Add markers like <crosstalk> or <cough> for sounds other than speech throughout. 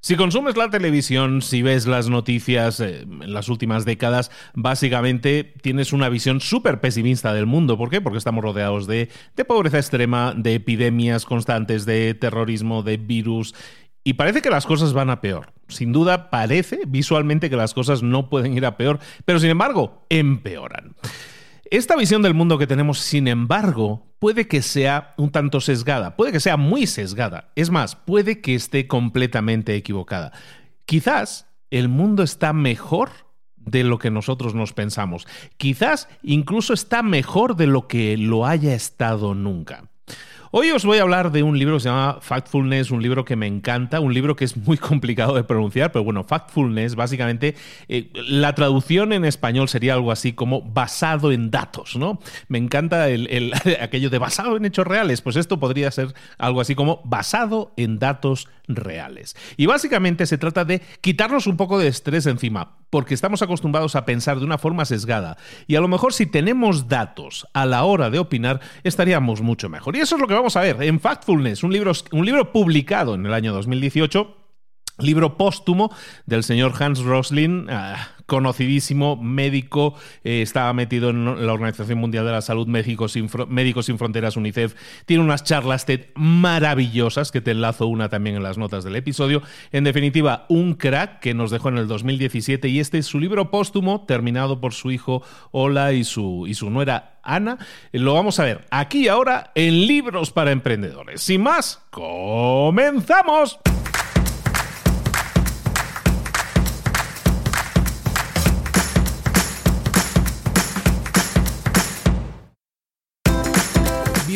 Si consumes la televisión, si ves las noticias eh, en las últimas décadas, básicamente tienes una visión súper pesimista del mundo. ¿Por qué? Porque estamos rodeados de, de pobreza extrema, de epidemias constantes, de terrorismo, de virus. Y parece que las cosas van a peor. Sin duda, parece visualmente que las cosas no pueden ir a peor, pero sin embargo, empeoran. Esta visión del mundo que tenemos, sin embargo, puede que sea un tanto sesgada, puede que sea muy sesgada, es más, puede que esté completamente equivocada. Quizás el mundo está mejor de lo que nosotros nos pensamos, quizás incluso está mejor de lo que lo haya estado nunca. Hoy os voy a hablar de un libro que se llama Factfulness, un libro que me encanta, un libro que es muy <laughs> complicado de pronunciar, pero bueno, Factfulness, básicamente, eh, la traducción en español sería algo así como basado en datos, ¿no? Me encanta el, <laughs> aquello de basado en hechos reales, pues esto podría ser algo así como basado en datos reales. Y básicamente se trata de quitarnos un poco de estrés encima, porque estamos acostumbrados a pensar de una forma sesgada. Y a lo mejor si tenemos datos a la hora de opinar, estaríamos mucho mejor. Y eso es lo que vamos a ver en Factfulness, un libro, un libro publicado en el año 2018 Libro póstumo del señor Hans Roslin, ah, conocidísimo médico, eh, estaba metido en la Organización Mundial de la Salud, México Médicos Sin Fronteras, UNICEF. Tiene unas charlas TED maravillosas, que te enlazo una también en las notas del episodio. En definitiva, un crack que nos dejó en el 2017 y este es su libro póstumo, terminado por su hijo Ola y su, y su nuera Ana. Lo vamos a ver aquí ahora en Libros para Emprendedores. Sin más, comenzamos.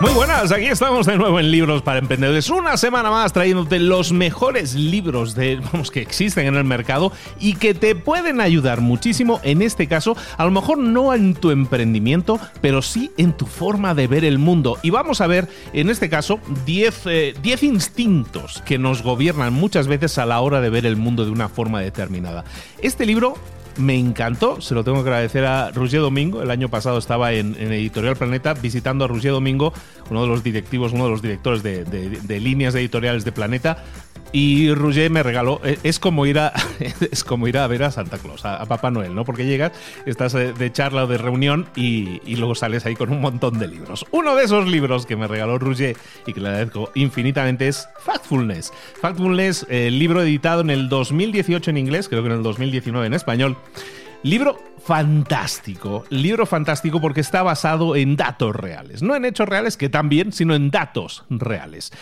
Muy buenas, aquí estamos de nuevo en Libros para Emprendedores. Una semana más trayéndote los mejores libros de, vamos, que existen en el mercado y que te pueden ayudar muchísimo, en este caso, a lo mejor no en tu emprendimiento, pero sí en tu forma de ver el mundo. Y vamos a ver, en este caso, 10 eh, instintos que nos gobiernan muchas veces a la hora de ver el mundo de una forma determinada. Este libro me encantó, se lo tengo que agradecer a Roger Domingo. El año pasado estaba en, Editorial Planeta visitando a Roger Domingo, uno de los directivos, uno de los directores de, de líneas editoriales de Planeta, y Roger me regaló, e, es como ir a, <laughs> es como ir a ver a Santa Claus, a, Papá Noel, ¿no? Porque llegas, estás eh, de charla o de reunión y, luego sales ahí con un montón de libros. Uno de esos libros que me regaló Roger y que le agradezco infinitamente es Factfulness. Factfulness, el libro editado en el 2018 en inglés, creo que en el 2019 en español. Libro fantástico, libro fantástico porque está basado en datos reales, no en hechos reales que también, sino en datos reales.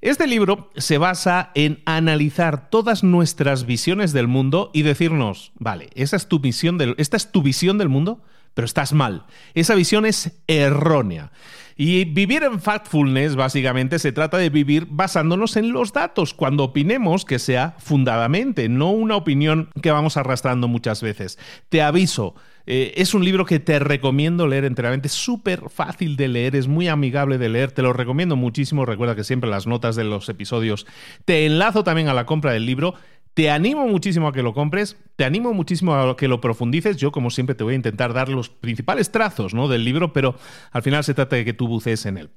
Este libro se basa en analizar todas nuestras visiones del mundo y decirnos, vale, esa es tu visión del, esta es tu visión del mundo, pero estás mal. Esa visión es errónea. Y vivir en factfulness básicamente se trata de vivir basándonos en los datos, cuando opinemos que sea fundadamente, no una opinión que vamos arrastrando muchas veces. Te aviso, eh, es un libro que te recomiendo leer enteramente, súper fácil de leer, es muy amigable de leer, te lo recomiendo muchísimo, recuerda que siempre las notas de los episodios te enlazo también a la compra del libro. Te animo muchísimo a que lo compres, te animo muchísimo a que lo profundices. Yo, como siempre, te voy a intentar dar los principales trazos ¿no? del libro, pero al final se trata de que tú bucees en él.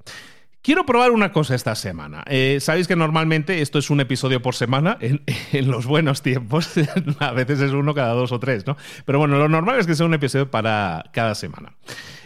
Quiero probar una cosa esta semana. Eh, Sabéis que normalmente esto es un episodio por semana en, <laughs> los buenos tiempos. <laughs> a veces es uno cada dos o tres, ¿no? Pero bueno, lo normal es que sea un episodio para cada semana.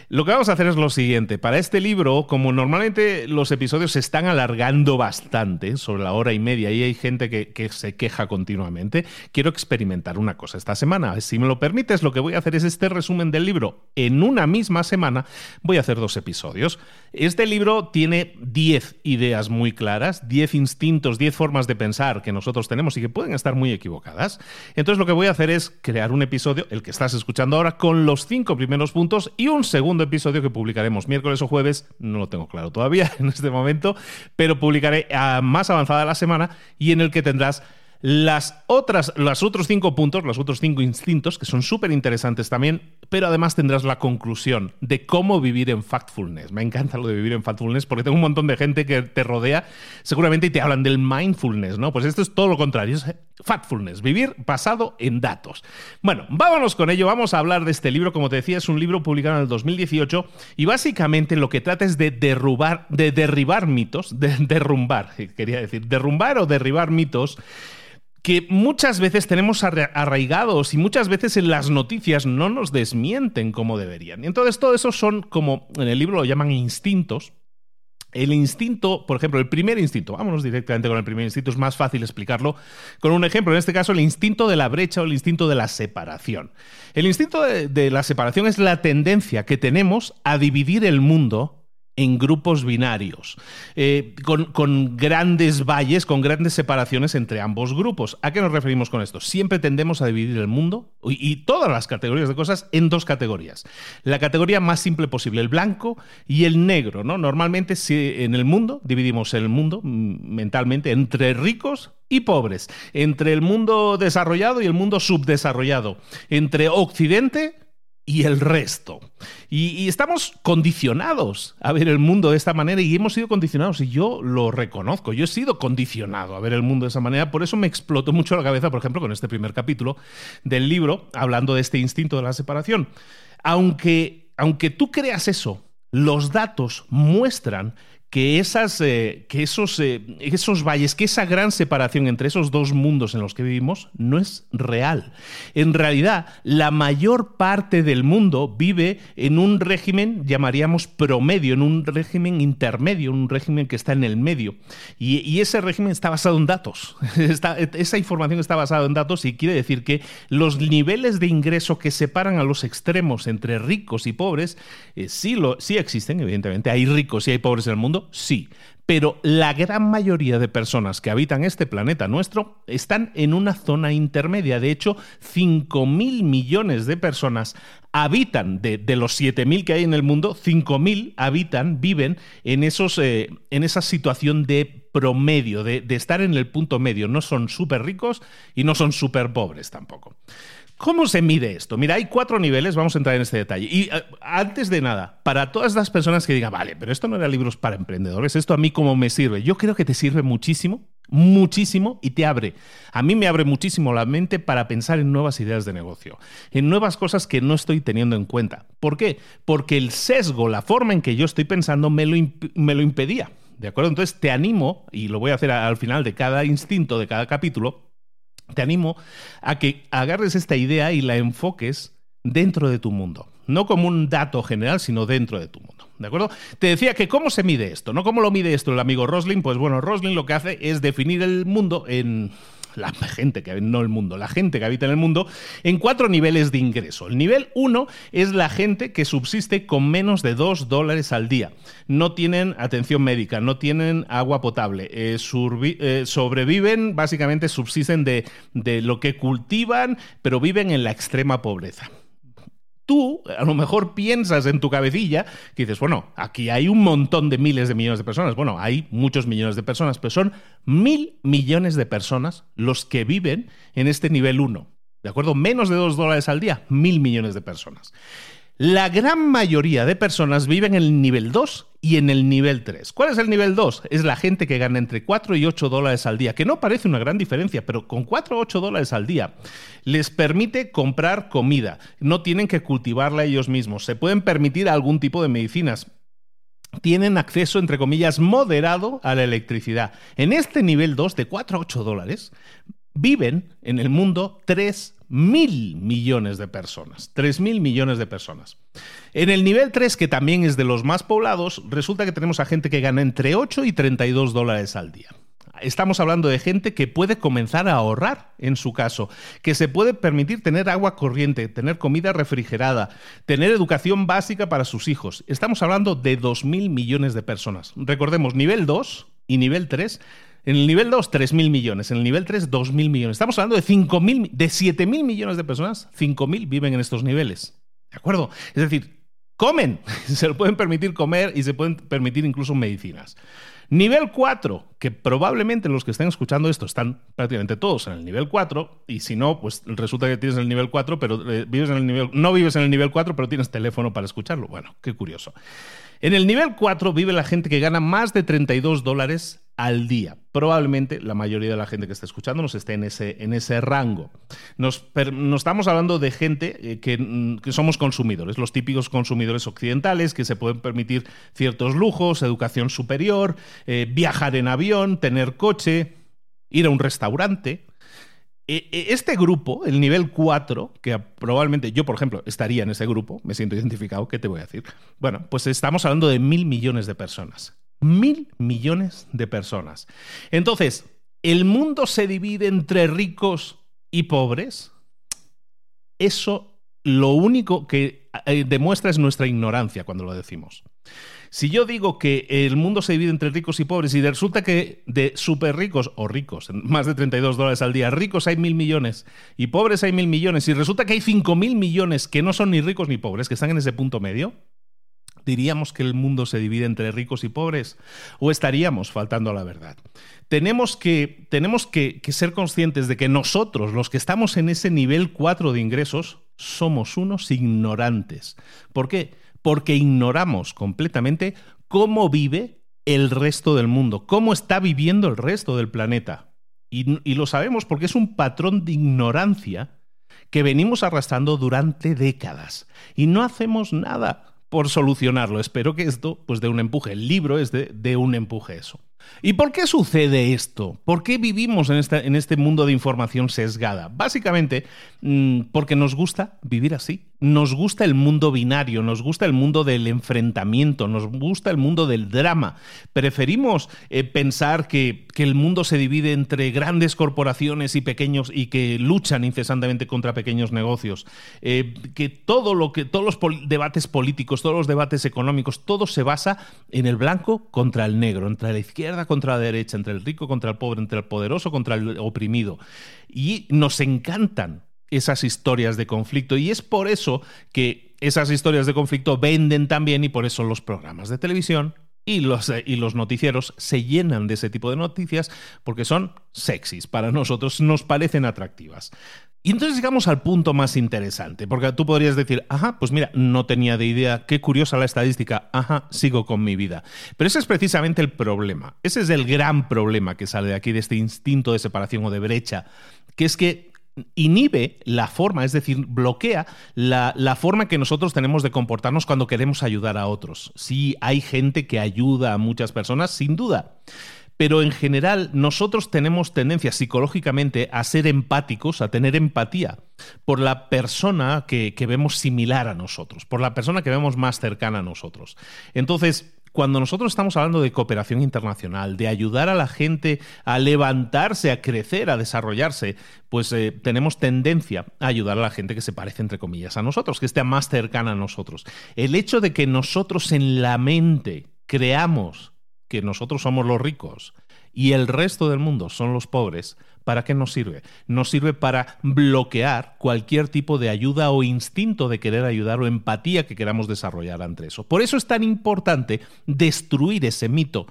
Lo que vamos a hacer es lo siguiente. Para este libro, como normalmente los episodios se están alargando bastante, sobre la hora y media, y hay gente que, que, se queja continuamente, quiero experimentar una cosa esta semana. Si me lo permites, lo que voy a hacer es este resumen del libro. En una misma semana voy a hacer dos episodios. Este libro tiene 10 ideas muy claras, 10 instintos, 10 formas de pensar que nosotros tenemos y que pueden estar muy equivocadas. Entonces lo que voy a hacer es crear un episodio, el que estás escuchando ahora, con los cinco primeros puntos y un segundo episodio que publicaremos miércoles o jueves, no lo tengo claro todavía <laughs> en este momento, pero publicaré a más avanzada la semana y en el que tendrás las otras, los otros cinco puntos, los otros cinco instintos, que son súper interesantes también, pero además tendrás la conclusión de cómo vivir en factfulness. Me encanta lo de vivir en factfulness porque tengo un montón de gente que te rodea seguramente y te hablan del mindfulness, ¿no? Pues esto es todo lo contrario, es factfulness, vivir basado en datos. Bueno, vámonos con ello, vamos a hablar de este libro, como te decía, es un libro publicado en el 2018 y básicamente lo que trata es de derrubar, de derribar mitos, de derrumbar, <laughs> quería decir, derrumbar o derribar mitos que muchas veces tenemos arraigados y muchas veces en las noticias no nos desmienten como deberían. Y entonces todo eso son como en el libro lo llaman instintos. El instinto, por ejemplo, el primer instinto, vámonos directamente con el primer instinto, es más fácil explicarlo con un ejemplo, en este caso el instinto de la brecha o el instinto de la separación. El instinto de, de la separación es la tendencia que tenemos a dividir el mundo en grupos binarios, eh, con, grandes valles, con grandes separaciones entre ambos grupos. ¿A qué nos referimos con esto? Siempre tendemos a dividir el mundo y, todas las categorías de cosas en dos categorías. La categoría más simple posible, el blanco y el negro. ¿no? Normalmente en el mundo dividimos el mundo mm, mentalmente entre ricos y pobres, entre el mundo desarrollado y el mundo subdesarrollado, entre Occidente y el resto. Y, estamos condicionados a ver el mundo de esta manera y hemos sido condicionados y yo lo reconozco, yo he sido condicionado a ver el mundo de esa manera, por eso me explotó mucho la cabeza, por ejemplo, con este primer capítulo del libro, hablando de este instinto de la separación. Aunque, aunque tú creas eso, los datos muestran que, esas, eh, que esos, eh, esos valles, que esa gran separación entre esos dos mundos en los que vivimos no es real. En realidad, la mayor parte del mundo vive en un régimen, llamaríamos promedio, en un régimen intermedio, un régimen que está en el medio. Y, ese régimen está basado en datos. <laughs> esa información está basada en datos y quiere decir que los niveles de ingreso que separan a los extremos entre ricos y pobres eh, sí, lo, sí existen, evidentemente. Hay ricos y hay pobres en el mundo Sí, pero la gran mayoría de personas que habitan este planeta nuestro están en una zona intermedia. De hecho, 5.000 millones de personas habitan, de, los 7.000 que hay en el mundo, 5.000 habitan, viven en, esos, eh, en esa situación de promedio, de, de estar en el punto medio. No son súper ricos y no son súper pobres tampoco. ¿Cómo se mide esto? Mira, hay cuatro niveles, vamos a entrar en este detalle. Y eh, antes de nada, para todas las personas que digan, vale, pero esto no era libros para emprendedores, ¿esto a mí cómo me sirve? Yo creo que te sirve muchísimo, muchísimo y te abre. A mí me abre muchísimo la mente para pensar en nuevas ideas de negocio, en nuevas cosas que no estoy teniendo en cuenta. ¿Por qué? Porque el sesgo, la forma en que yo estoy pensando, me lo, me lo impedía. ¿De acuerdo? Entonces te animo, y lo voy a hacer al final de cada instinto, de cada capítulo, te animo a que agarres esta idea y la enfoques dentro de tu mundo. No como un dato general, sino dentro de tu mundo. ¿De acuerdo? Te decía que cómo se mide esto, ¿no? ¿Cómo lo mide esto el amigo Roslin? Pues bueno, Roslin lo que hace es definir el mundo en la gente que no el mundo, la gente que habita en el mundo, en cuatro niveles de ingreso. El nivel uno es la gente que subsiste con menos de dos dólares al día. No tienen atención médica, no tienen agua potable, eh, eh, sobreviven, básicamente subsisten de, de lo que cultivan, pero viven en la extrema pobreza tú a lo mejor piensas en tu cabecilla que dices, bueno, aquí hay un montón de miles de millones de personas. Bueno, hay muchos millones de personas, pero son mil millones de personas los que viven en este nivel 1. ¿De acuerdo? Menos de dos dólares al día, mil millones de personas. La gran mayoría de personas viven en el nivel 2 y en el nivel 3. ¿Cuál es el nivel 2? Es la gente que gana entre 4 y 8 dólares al día, que no parece una gran diferencia, pero con 4 o 8 dólares al día les permite comprar comida, no tienen que cultivarla ellos mismos, se pueden permitir algún tipo de medicinas, tienen acceso, entre comillas, moderado a la electricidad. En este nivel 2, de 4 a 8 dólares, viven en el mundo 3 mil millones de personas. Tres mil millones de personas. En el nivel 3, que también es de los más poblados, resulta que tenemos a gente que gana entre 8 y 32 dólares al día. Estamos hablando de gente que puede comenzar a ahorrar, en su caso, que se puede permitir tener agua corriente, tener comida refrigerada, tener educación básica para sus hijos. Estamos hablando de 2.000 millones de personas. Recordemos, nivel 2 y nivel 3 en el nivel 2, 3.000 millones. En el nivel 3, 2.000 millones. Estamos hablando de 5.000, de 7.000 millones de personas. 5.000 viven en estos niveles. ¿De acuerdo? Es decir, comen. <laughs> Se lo pueden permitir comer y se pueden permitir incluso medicinas. Nivel 4, que probablemente los que estén escuchando esto están prácticamente todos en el nivel 4, y si no, pues resulta que tienes el nivel 4, pero eh, vives en el nivel, no vives en el nivel 4, pero tienes teléfono para escucharlo. Bueno, qué curioso. En el nivel 4 vive la gente que gana más de 32 dólares al día. Probablemente la mayoría de la gente que está escuchando nos esté en ese, en ese rango. Nos, estamos hablando de gente eh, mm, que, somos consumidores, los típicos consumidores occidentales que se pueden permitir ciertos lujos, educación superior, eh, viajar en avión, tener coche, ir a un restaurante. E, e, este grupo, el nivel 4, que probablemente yo, por ejemplo, estaría en ese grupo, me siento identificado, ¿qué te voy a decir? Bueno, pues estamos hablando de mil millones de personas. Mil millones de personas. Entonces, ¿el mundo se divide entre ricos y pobres? Eso lo único que eh, demuestra es nuestra ignorancia cuando lo decimos. Si yo digo que el mundo se divide entre ricos y pobres y resulta que de súper ricos o ricos, más de 32 dólares al día, ricos hay mil millones y pobres hay mil millones y resulta que hay cinco mil millones que no son ni ricos ni pobres, que están en ese punto medio, diríamos que el mundo se divide entre ricos y pobres o estaríamos faltando a la verdad. Tenemos que, tenemos que, ser conscientes de que nosotros, los que estamos en ese nivel 4 de ingresos, somos unos ignorantes. ¿Por qué? Porque ignoramos completamente cómo vive el resto del mundo, cómo está viviendo el resto del planeta. Y, y lo sabemos porque es un patrón de ignorancia que venimos arrastrando durante décadas y no hacemos nada por solucionarlo. Espero que esto pues dé un empuje. El libro es de, un empuje eso. ¿Y por qué sucede esto? ¿Por qué vivimos en, en este mundo de información sesgada? Básicamente mm, porque nos gusta vivir así. Nos gusta el mundo binario, nos gusta el mundo del enfrentamiento, nos gusta el mundo del drama. Preferimos eh, pensar que, el mundo se divide entre grandes corporaciones y pequeños y que luchan incesantemente contra pequeños negocios. Eh, que todo lo que, todos los debates políticos, todos los debates económicos, todo se basa en el blanco contra el negro, entre la izquierda contra la derecha, entre el rico contra el pobre, entre el poderoso contra el oprimido. Y nos encantan esas historias de conflicto. Y es por eso que esas historias de conflicto venden también y por eso los programas de televisión y los, eh, y los noticieros se llenan de ese tipo de noticias porque son sexys, para nosotros nos parecen atractivas. Y entonces llegamos al punto más interesante, porque tú podrías decir, ajá, pues mira, no tenía de idea, qué curiosa la estadística, ajá, sigo con mi vida. Pero ese es precisamente el problema, ese es el gran problema que sale de aquí, de este instinto de separación o de brecha, que es que inhibe la forma, es decir, bloquea la, la, forma que nosotros tenemos de comportarnos cuando queremos ayudar a otros. Sí, hay gente que ayuda a muchas personas, sin duda. Pero en general nosotros tenemos tendencia psicológicamente a ser empáticos, a tener empatía por la persona que, que vemos similar a nosotros, por la persona que vemos más cercana a nosotros. Entonces, cuando nosotros estamos hablando de cooperación internacional, de ayudar a la gente a levantarse, a crecer, a desarrollarse, pues eh, tenemos tendencia a ayudar a la gente que se parece, entre comillas, a nosotros, que esté más cercana a nosotros. El hecho de que nosotros en la mente creamos que nosotros somos los ricos y el resto del mundo son los pobres, ¿para qué nos sirve? Nos sirve para bloquear cualquier tipo de ayuda o instinto de querer ayudar o empatía que queramos desarrollar ante eso. Por eso es tan importante destruir ese mito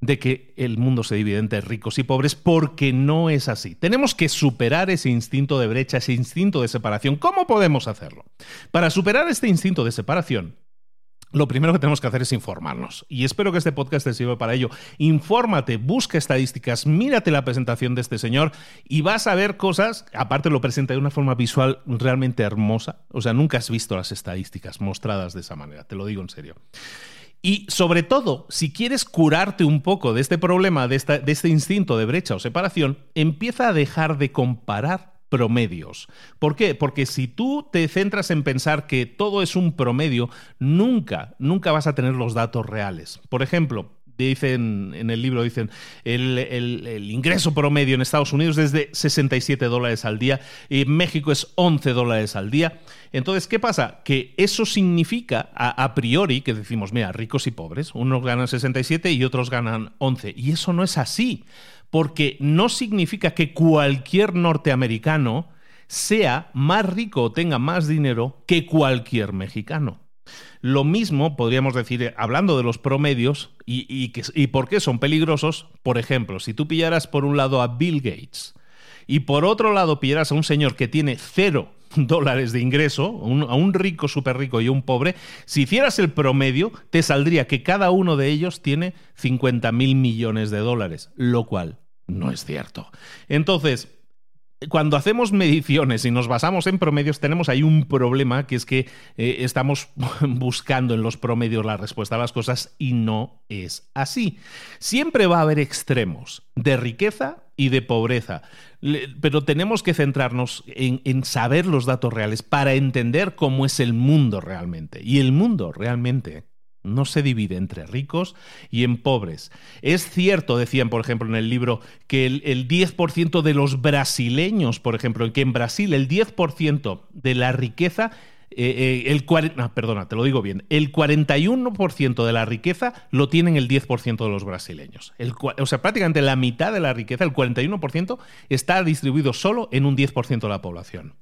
de que el mundo se divide entre ricos y pobres, porque no es así. Tenemos que superar ese instinto de brecha, ese instinto de separación. ¿Cómo podemos hacerlo? Para superar este instinto de separación, lo primero que tenemos que hacer es informarnos. Y espero que este podcast te sirva para ello. Infórmate, busca estadísticas, mírate la presentación de este señor y vas a ver cosas, aparte lo presenta de una forma visual realmente hermosa. O sea, nunca has visto las estadísticas mostradas de esa manera, te lo digo en serio. Y sobre todo, si quieres curarte un poco de este problema, de, de este instinto de brecha o separación, empieza a dejar de comparar promedios. ¿Por qué? Porque si tú te centras en pensar que todo es un promedio, nunca, nunca vas a tener los datos reales. Por ejemplo, dicen en el libro, dicen, el, ingreso promedio en Estados Unidos es de 67 dólares al día y en México es 11 dólares al día. Entonces, ¿qué pasa? Que eso significa a, priori que decimos, mira, ricos y pobres, unos ganan 67 y otros ganan 11. Y eso no es así, porque no significa que cualquier norteamericano sea más rico o tenga más dinero que cualquier mexicano. Lo mismo podríamos decir, eh, hablando de los promedios y, y, por qué son peligrosos, por ejemplo, si tú pillaras por un lado a Bill Gates y por otro lado pillaras a un señor que tiene cero <laughs> dólares de ingreso, a un rico, súper rico y un pobre, si hicieras el promedio, te saldría que cada uno de ellos tiene 50 mil millones de dólares, lo cual no es cierto. Entonces, cuando hacemos mediciones y nos basamos en promedios, tenemos ahí un problema que es que eh, estamos <laughs> buscando en los promedios la respuesta a las cosas y no es así. Siempre va a haber extremos de riqueza y de pobreza, pero tenemos que centrarnos en saber los datos reales para entender cómo es el mundo realmente. Y el mundo realmente no se divide entre ricos y en pobres. Es cierto, decían, por ejemplo, en el libro, que el, 10% de los brasileños, por ejemplo, que en Brasil el 10% de la riqueza eh, eh, el perdona, te lo digo bien, el 41% de la riqueza lo tienen el 10% de los brasileños. o sea, prácticamente la mitad de la riqueza, el 41%, está distribuido solo en un 10% de la población.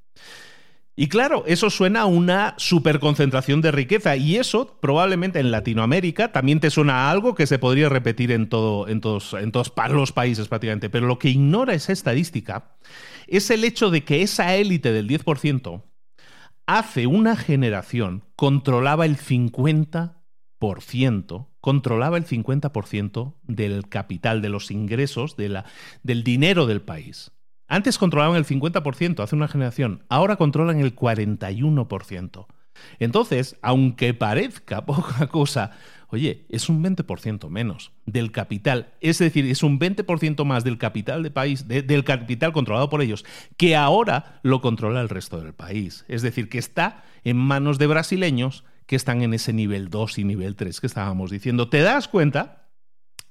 Y claro, eso suena a una superconcentración de riqueza y eso probablemente en Latinoamérica también te suena a algo que se podría repetir en, en, todos, en todos los países prácticamente. Pero lo que ignora esa estadística es el hecho de que esa élite del 10% hace una generación controlaba el 50%, controlaba el 50% del capital, de los ingresos, de la, del dinero del país. Antes controlaban el 50% hace una generación, ahora controlan el 41%. Entonces, aunque parezca <laughs> poca cosa, oye, es un 20% menos del capital. Es decir, es un 20% más del capital del país, del capital controlado por ellos, que ahora lo controla el resto del país. Es decir, que está en manos de brasileños que están en ese nivel 2 y nivel 3 que estábamos diciendo. ¿Te das cuenta?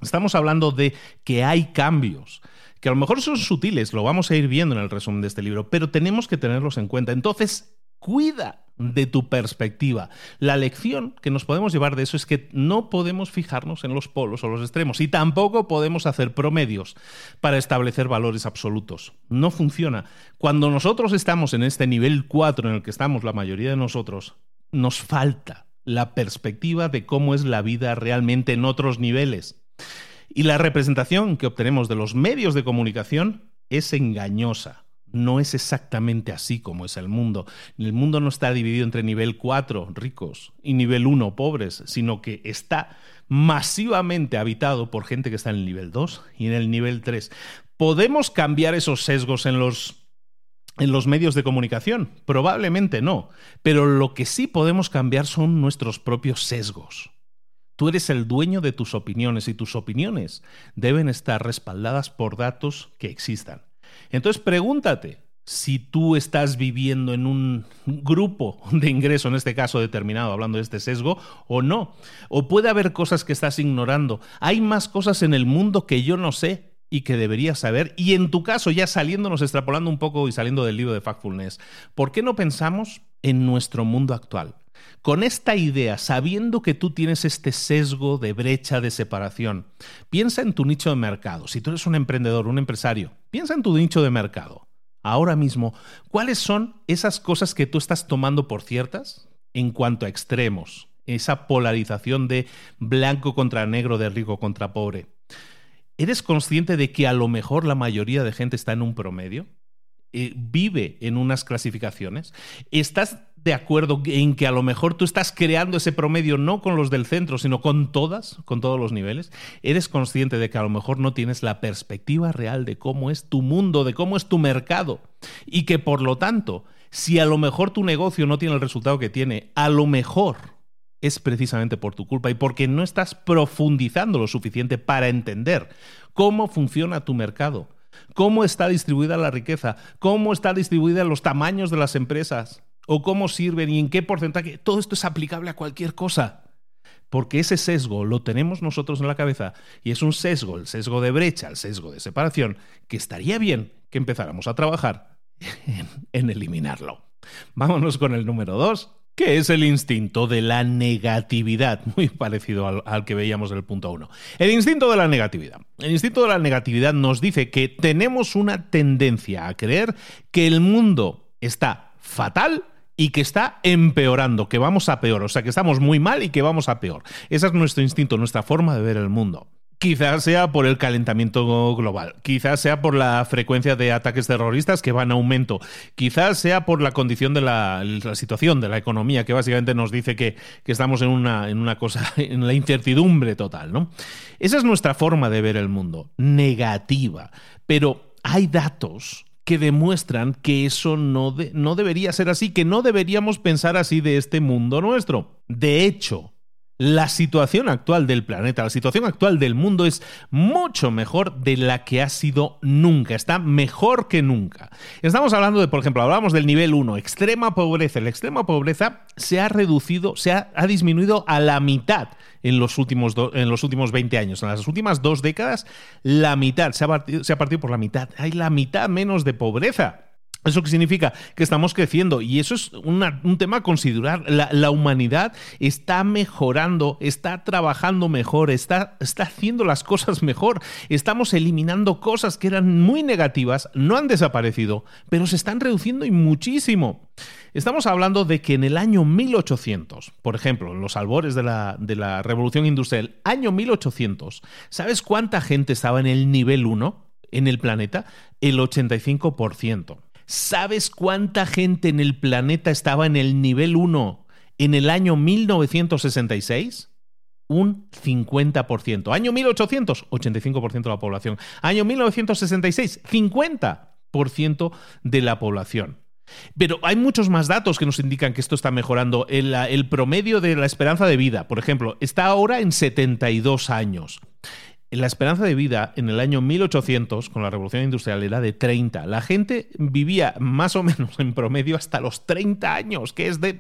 Estamos hablando de que hay cambios que a lo mejor son sutiles, lo vamos a ir viendo en el resumen de este libro, pero tenemos que tenerlos en cuenta. Entonces, cuida de tu perspectiva. La lección que nos podemos llevar de eso es que no podemos fijarnos en los polos o los extremos y tampoco podemos hacer promedios para establecer valores absolutos. No funciona. Cuando nosotros estamos en este nivel 4 en el que estamos la mayoría de nosotros, nos falta la perspectiva de cómo es la vida realmente en otros niveles. Y la representación que obtenemos de los medios de comunicación es engañosa. No es exactamente así como es el mundo. El mundo no está dividido entre nivel 4, ricos, y nivel 1, pobres, sino que está masivamente habitado por gente que está en el nivel 2 y en el nivel 3. ¿Podemos cambiar esos sesgos en los en los medios de comunicación? Probablemente no, pero lo que sí podemos cambiar son nuestros propios sesgos. Tú eres el dueño de tus opiniones y tus opiniones deben estar respaldadas por datos que existan. Entonces pregúntate si tú estás viviendo en un grupo de ingreso, en este caso determinado, hablando de este sesgo, o no. O puede haber cosas que estás ignorando. Hay más cosas en el mundo que yo no sé y que deberías saber. Y en tu caso, ya saliéndonos, extrapolando un poco y saliendo del libro de Factfulness, ¿por qué no pensamos en nuestro mundo actual? Con esta idea, sabiendo que tú tienes este sesgo de brecha de separación, piensa en tu nicho de mercado. Si tú eres un emprendedor, un empresario, piensa en tu nicho de mercado. Ahora mismo, ¿cuáles son esas cosas que tú estás tomando por ciertas en cuanto a extremos? Esa polarización de blanco contra negro, de rico contra pobre. ¿Eres consciente de que a lo mejor la mayoría de gente está en un promedio? Eh, vive en unas clasificaciones. ¿Estás de acuerdo en que a lo mejor tú estás creando ese promedio no con los del centro, sino con todas, con todos los niveles? ¿Eres consciente de que a lo mejor no tienes la perspectiva real de cómo es tu mundo, de cómo es tu mercado? Y que por lo tanto, si a lo mejor tu negocio no tiene el resultado que tiene, a lo mejor es precisamente por tu culpa y porque no estás profundizando lo suficiente para entender cómo funciona tu mercado cómo está distribuida la riqueza, cómo está distribuida los tamaños de las empresas, o cómo sirven y en qué porcentaje. Todo esto es aplicable a cualquier cosa. Porque ese sesgo lo tenemos nosotros en la cabeza y es un sesgo, el sesgo de brecha, el sesgo de separación, que estaría bien que empezáramos a trabajar en, eliminarlo. Vámonos con el número dos, que es el instinto de la negatividad, muy parecido al, al que veíamos en el punto 1. El instinto de la negatividad. El instinto de la negatividad nos dice que tenemos una tendencia a creer que el mundo está fatal y que está empeorando, que vamos a peor, o sea, que estamos muy mal y que vamos a peor. Ese es nuestro instinto, nuestra forma de ver el mundo. Quizás sea por el calentamiento global, quizás sea por la frecuencia de ataques terroristas que va en aumento, quizás sea por la condición de la, situación de la economía, que básicamente nos dice que, que, estamos en una, en una cosa, <laughs> en la incertidumbre total, ¿no? Esa es nuestra forma de ver el mundo, negativa. Pero hay datos que demuestran que eso no, no debería ser así, que no deberíamos pensar así de este mundo nuestro. De hecho, la situación actual del planeta, la situación actual del mundo es mucho mejor de la que ha sido nunca, está mejor que nunca. Estamos hablando de, por ejemplo, hablamos del nivel 1, extrema pobreza. La extrema pobreza se ha reducido, se ha, disminuido a la mitad en los, últimos en los últimos 20 años. En las últimas dos décadas, la mitad, se ha partido, se ha partido por la mitad. Hay la mitad menos de pobreza. ¿Eso qué significa? Que estamos creciendo y eso es un tema a considerar. La, humanidad está mejorando, está trabajando mejor, está, está haciendo las cosas mejor. Estamos eliminando cosas que eran muy negativas, no han desaparecido, pero se están reduciendo y muchísimo. Estamos hablando de que en el año 1800, por ejemplo, en los albores de la, de la Revolución Industrial, año 1800, ¿sabes cuánta gente estaba en el nivel 1 en el planeta? El 85%. ¿Sabes cuánta gente en el planeta estaba en el nivel 1 en el año 1966? Un 50%. Año 1800, 85% de la población. Año 1966, 50% de la población. Pero hay muchos más datos que nos indican que esto está mejorando. El, el, promedio de la esperanza de vida, por ejemplo, está ahora en 72 años la esperanza de vida en el año 1800, con la revolución industrial, era de 30. La gente vivía más o menos en promedio hasta los 30 años, que es de,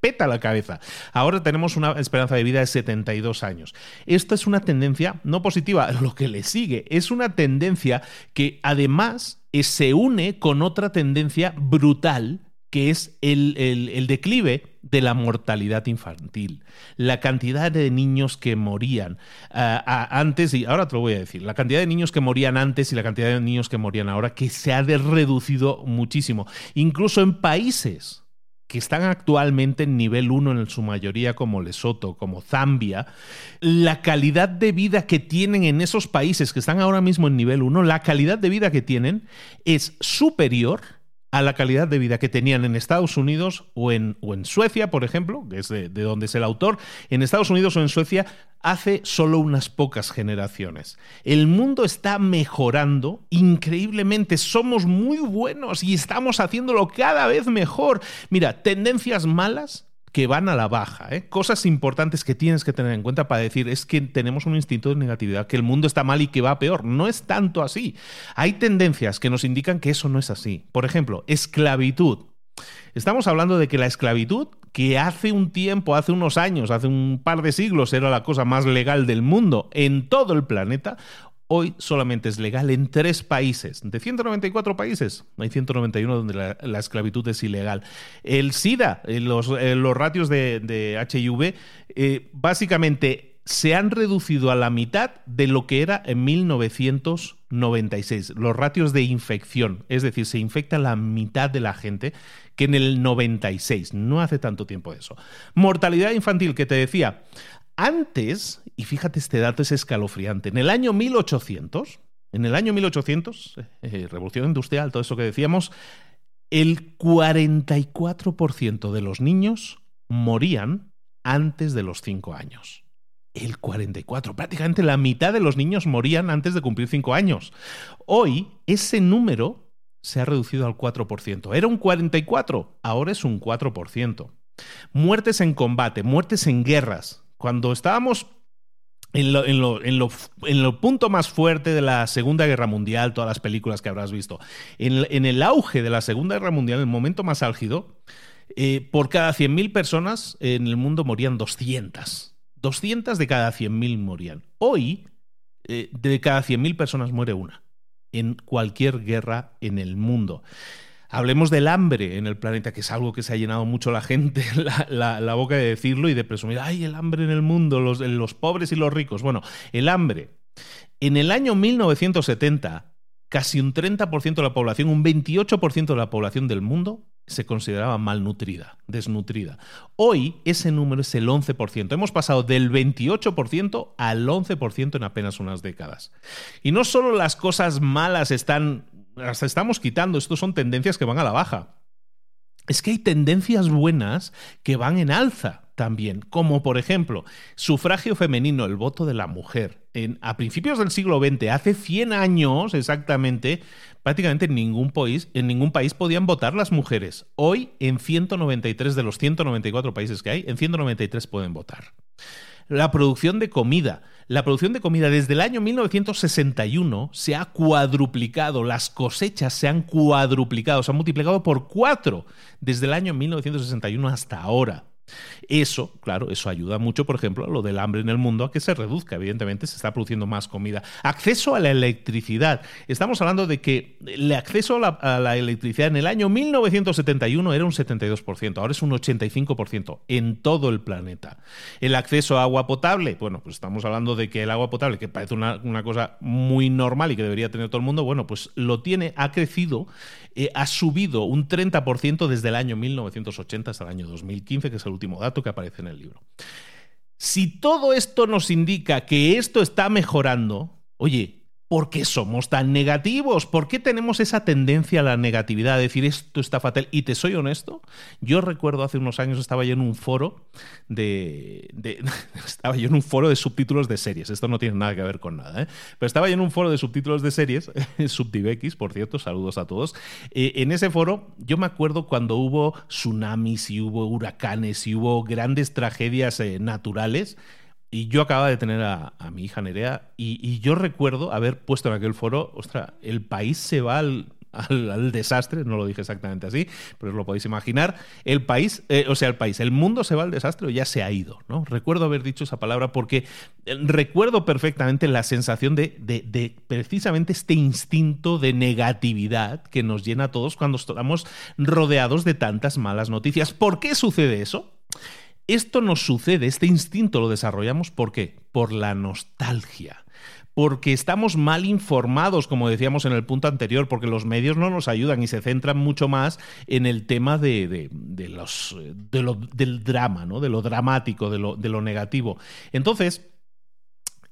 peta la cabeza. Ahora tenemos una esperanza de vida de 72 años. Esta es una tendencia no positiva, <laughs> lo que le sigue es una tendencia que además eh, se une con otra tendencia brutal que es el, declive de la mortalidad infantil, la cantidad de niños que morían ah, antes, y ahora te lo voy a decir, la cantidad de niños que morían antes y la cantidad de niños que morían ahora, que se ha reducido muchísimo, incluso en países que están actualmente en nivel 1 en su mayoría como Lesoto, como Zambia, la calidad de vida que tienen en esos países que están ahora mismo en nivel 1, la calidad de vida que tienen es superior a la calidad de vida que tenían en Estados Unidos o en, o en Suecia, por ejemplo, que es de, donde es el autor, en Estados Unidos o en Suecia hace solo unas pocas generaciones. El mundo está mejorando increíblemente, somos muy buenos y estamos haciéndolo cada vez mejor. Mira, tendencias malas que van a la baja. ¿eh? Cosas importantes que tienes que tener en cuenta para decir es que tenemos un instinto de negatividad, que el mundo está mal y que va peor. No es tanto así. Hay tendencias que nos indican que eso no es así. Por ejemplo, esclavitud. Estamos hablando de que la esclavitud, que hace un tiempo, hace unos años, hace un par de siglos era la cosa más legal del mundo en todo el planeta, hoy solamente es legal en tres países. De 194 países, hay 191 donde la, esclavitud es ilegal. El SIDA, eh, los, eh, los ratios de, HIV, eh, básicamente se han reducido a la mitad de lo que era en 1996. Los ratios de infección, es decir, se infecta la mitad de la gente que en el 96. No hace tanto tiempo eso. Mortalidad infantil, que te decía, antes, y fíjate este dato es escalofriante, en el año 1800, en el año 1800, eh, revolución industrial, todo eso que decíamos, el 44% de los niños morían antes de los 5 años. El 44, prácticamente la mitad de los niños morían antes de cumplir 5 años. Hoy ese número se ha reducido al 4%. Era un 44, ahora es un 4%. Muertes en combate, muertes en guerras, cuando estábamos en lo, en, en, en punto más fuerte de la Segunda Guerra Mundial, todas las películas que habrás visto, en, el auge de la Segunda Guerra Mundial, el momento más álgido, eh, por cada 100.000 personas en el mundo morían 200. 200 de cada 100.000 morían. Hoy, eh, de cada 100.000 personas muere una en cualquier guerra en el mundo. Hablemos del hambre en el planeta, que es algo que se ha llenado mucho la gente <laughs> la, boca de decirlo y de presumir, ay, el hambre en el mundo, los, los pobres y los ricos. Bueno, el hambre. En el año 1970, casi un 30% de la población, un 28% de la población del mundo se consideraba malnutrida, desnutrida. Hoy ese número es el 11%. Hemos pasado del 28% al 11% en apenas unas décadas. Y no solo las cosas malas están las estamos quitando. Estos son tendencias que van a la baja. Es que hay tendencias buenas que van en alza también, como por ejemplo, sufragio femenino, el voto de la mujer. En, a principios del siglo XX, hace 100 años exactamente, prácticamente en ningún, país, en ningún país podían votar las mujeres. Hoy, en 193 de los 194 países que hay, en 193 pueden votar la producción de comida. La producción de comida desde el año 1961 se ha cuadruplicado, las cosechas se han cuadruplicado, se han multiplicado por cuatro desde el año 1961 hasta ahora. Eso, claro, eso ayuda mucho, por ejemplo, a lo del hambre en el mundo, a que se reduzca. Evidentemente, se está produciendo más comida. Acceso a la electricidad. Estamos hablando de que el acceso a la, electricidad en el año 1971 era un 72%, ahora es un 85% en todo el planeta. El acceso a agua potable, bueno, pues estamos hablando de que el agua potable, que parece una, cosa muy normal y que debería tener todo el mundo, bueno, pues lo tiene, ha crecido eh, ha subido un 30% desde el año 1980 hasta el año 2015, que es el último dato que aparece en el libro. Si todo esto nos indica que esto está mejorando, oye, ¿Por qué somos tan negativos? ¿Por qué tenemos esa tendencia a la negatividad, a decir esto está fatal? Y te soy honesto, yo recuerdo hace unos años estaba yo en un foro de, <laughs> estaba yo en un foro de subtítulos de series. Esto no tiene nada que ver con nada, ¿eh? pero estaba yo en un foro de subtítulos de series, <laughs> Subdivex, por cierto, saludos a todos. Eh, en ese foro yo me acuerdo cuando hubo tsunamis y hubo huracanes y hubo grandes tragedias eh, naturales y yo acababa de tener a, mi hija Nerea y, yo recuerdo haber puesto en aquel foro, ostra, el país se va al, desastre, no lo dije exactamente así, pero os lo podéis imaginar, el país, eh, o sea, el país, el mundo se va al desastre o ya se ha ido, ¿no? Recuerdo haber dicho esa palabra porque eh, recuerdo perfectamente la sensación de, de precisamente este instinto de negatividad que nos llena a todos cuando estamos rodeados de tantas malas noticias. ¿Por qué sucede eso? Esto nos sucede, este instinto lo desarrollamos ¿por qué? Por la nostalgia. Porque estamos mal informados, como decíamos en el punto anterior, porque los medios no nos ayudan y se centran mucho más en el tema de, los, del drama, ¿no? de lo dramático, de lo, de lo negativo. Entonces,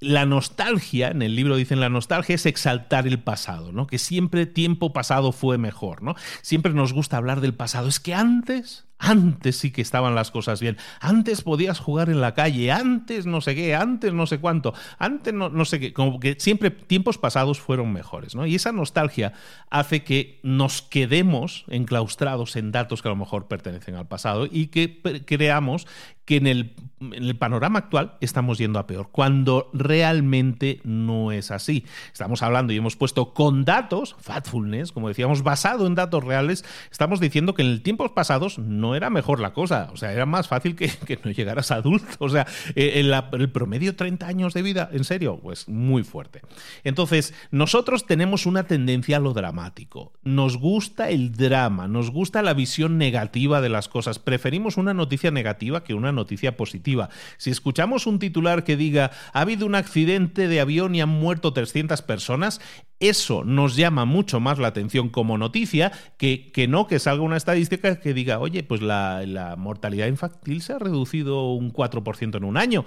la nostalgia, en el libro dicen la nostalgia es exaltar el pasado, ¿no? Que siempre tiempo pasado fue mejor, ¿no? Siempre nos gusta hablar del pasado. Es que antes, antes sí que estaban las cosas bien. Antes podías jugar en la calle, antes no sé qué, antes no sé cuánto, antes no, no sé qué. Como que siempre tiempos pasados fueron mejores, ¿no? Y esa nostalgia hace que nos quedemos enclaustrados en datos que a lo mejor pertenecen al pasado y que creamos que en el, en el, panorama actual estamos yendo a peor, cuando realmente no es así. Estamos hablando y hemos puesto con datos, factfulness, como decíamos, basado en datos reales, estamos diciendo que en tiempos pasados no era mejor la cosa. O sea, era más fácil que, no llegaras adulto. O sea, eh, el, el promedio 30 años de vida, en serio, pues muy fuerte. Entonces, nosotros tenemos una tendencia a lo dramático. Nos gusta el drama, nos gusta la visión negativa de las cosas. Preferimos una noticia negativa que una noticia positiva. Si escuchamos un titular que diga ha habido un accidente de avión y han muerto 300 personas, eso nos llama mucho más la atención como noticia que, que no que salga una estadística que diga, oye, pues la, mortalidad infantil se ha reducido un 4% en un año.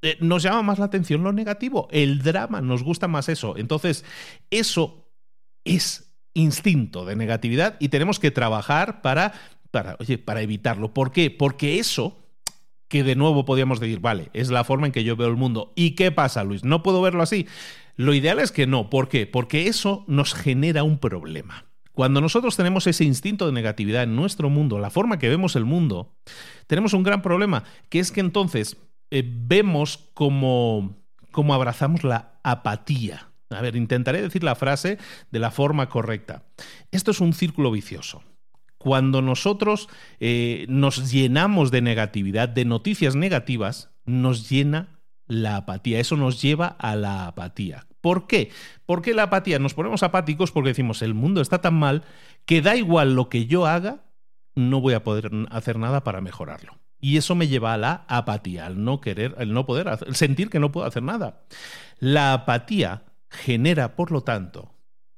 Eh, nos llama más la atención lo negativo, el drama, nos gusta más eso. Entonces, eso es instinto de negatividad y tenemos que trabajar para, para, oye, para evitarlo. ¿Por qué? Porque eso que de nuevo podríamos decir, vale, es la forma en que yo veo el mundo. ¿Y qué pasa, Luis? ¿No puedo verlo así? Lo ideal es que no. ¿Por qué? Porque eso nos genera un problema. Cuando nosotros tenemos ese instinto de negatividad en nuestro mundo, la forma que vemos el mundo, tenemos un gran problema, que es que entonces eh, vemos como cómo abrazamos la apatía. A ver, intentaré decir la frase de la forma correcta. Esto es un círculo vicioso. Cuando nosotros eh, nos llenamos de negatividad, de noticias negativas, nos llena la apatía. Eso nos lleva a la apatía. ¿Por qué? Porque la apatía nos ponemos apáticos porque decimos el mundo está tan mal que da igual lo que yo haga, no voy a poder hacer nada para mejorarlo. Y eso me lleva a la apatía, al no querer, al no poder, hacer, sentir que no puedo hacer nada. La apatía genera, por lo tanto,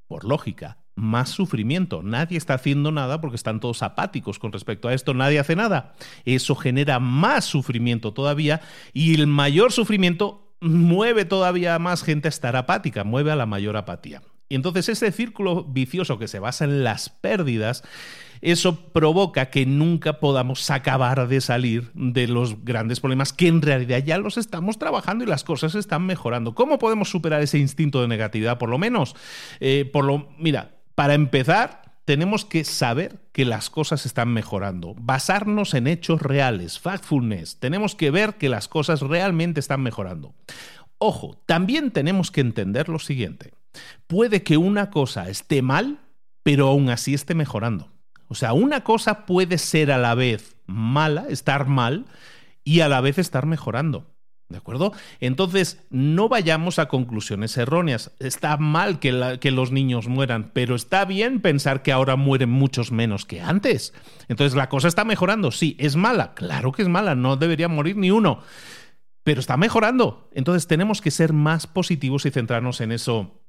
por lógica, más sufrimiento. Nadie está haciendo nada porque están todos apáticos con respecto a esto. Nadie hace nada. Eso genera más sufrimiento todavía y el mayor sufrimiento mueve todavía más gente a estar apática, mueve a la mayor apatía. Y entonces ese círculo vicioso que se basa en las pérdidas eso provoca que nunca podamos acabar de salir de los grandes problemas que en realidad ya los estamos trabajando y las cosas están mejorando. ¿Cómo podemos superar ese instinto de negatividad, por lo menos? Eh, por lo, mira, para empezar, tenemos que saber que las cosas están mejorando, basarnos en hechos reales, factfulness. Tenemos que ver que las cosas realmente están mejorando. Ojo, también tenemos que entender lo siguiente. Puede que una cosa esté mal, pero aún así esté mejorando. O sea, una cosa puede ser a la vez mala, estar mal, y a la vez estar mejorando. ¿De acuerdo? Entonces, no vayamos a conclusiones erróneas. Está mal que, los niños mueran, pero está bien pensar que ahora mueren muchos menos que antes. Entonces, la cosa está mejorando. Sí, es mala. Claro que es mala. No debería morir ni uno. Pero está mejorando. Entonces, tenemos que ser más positivos y centrarnos en eso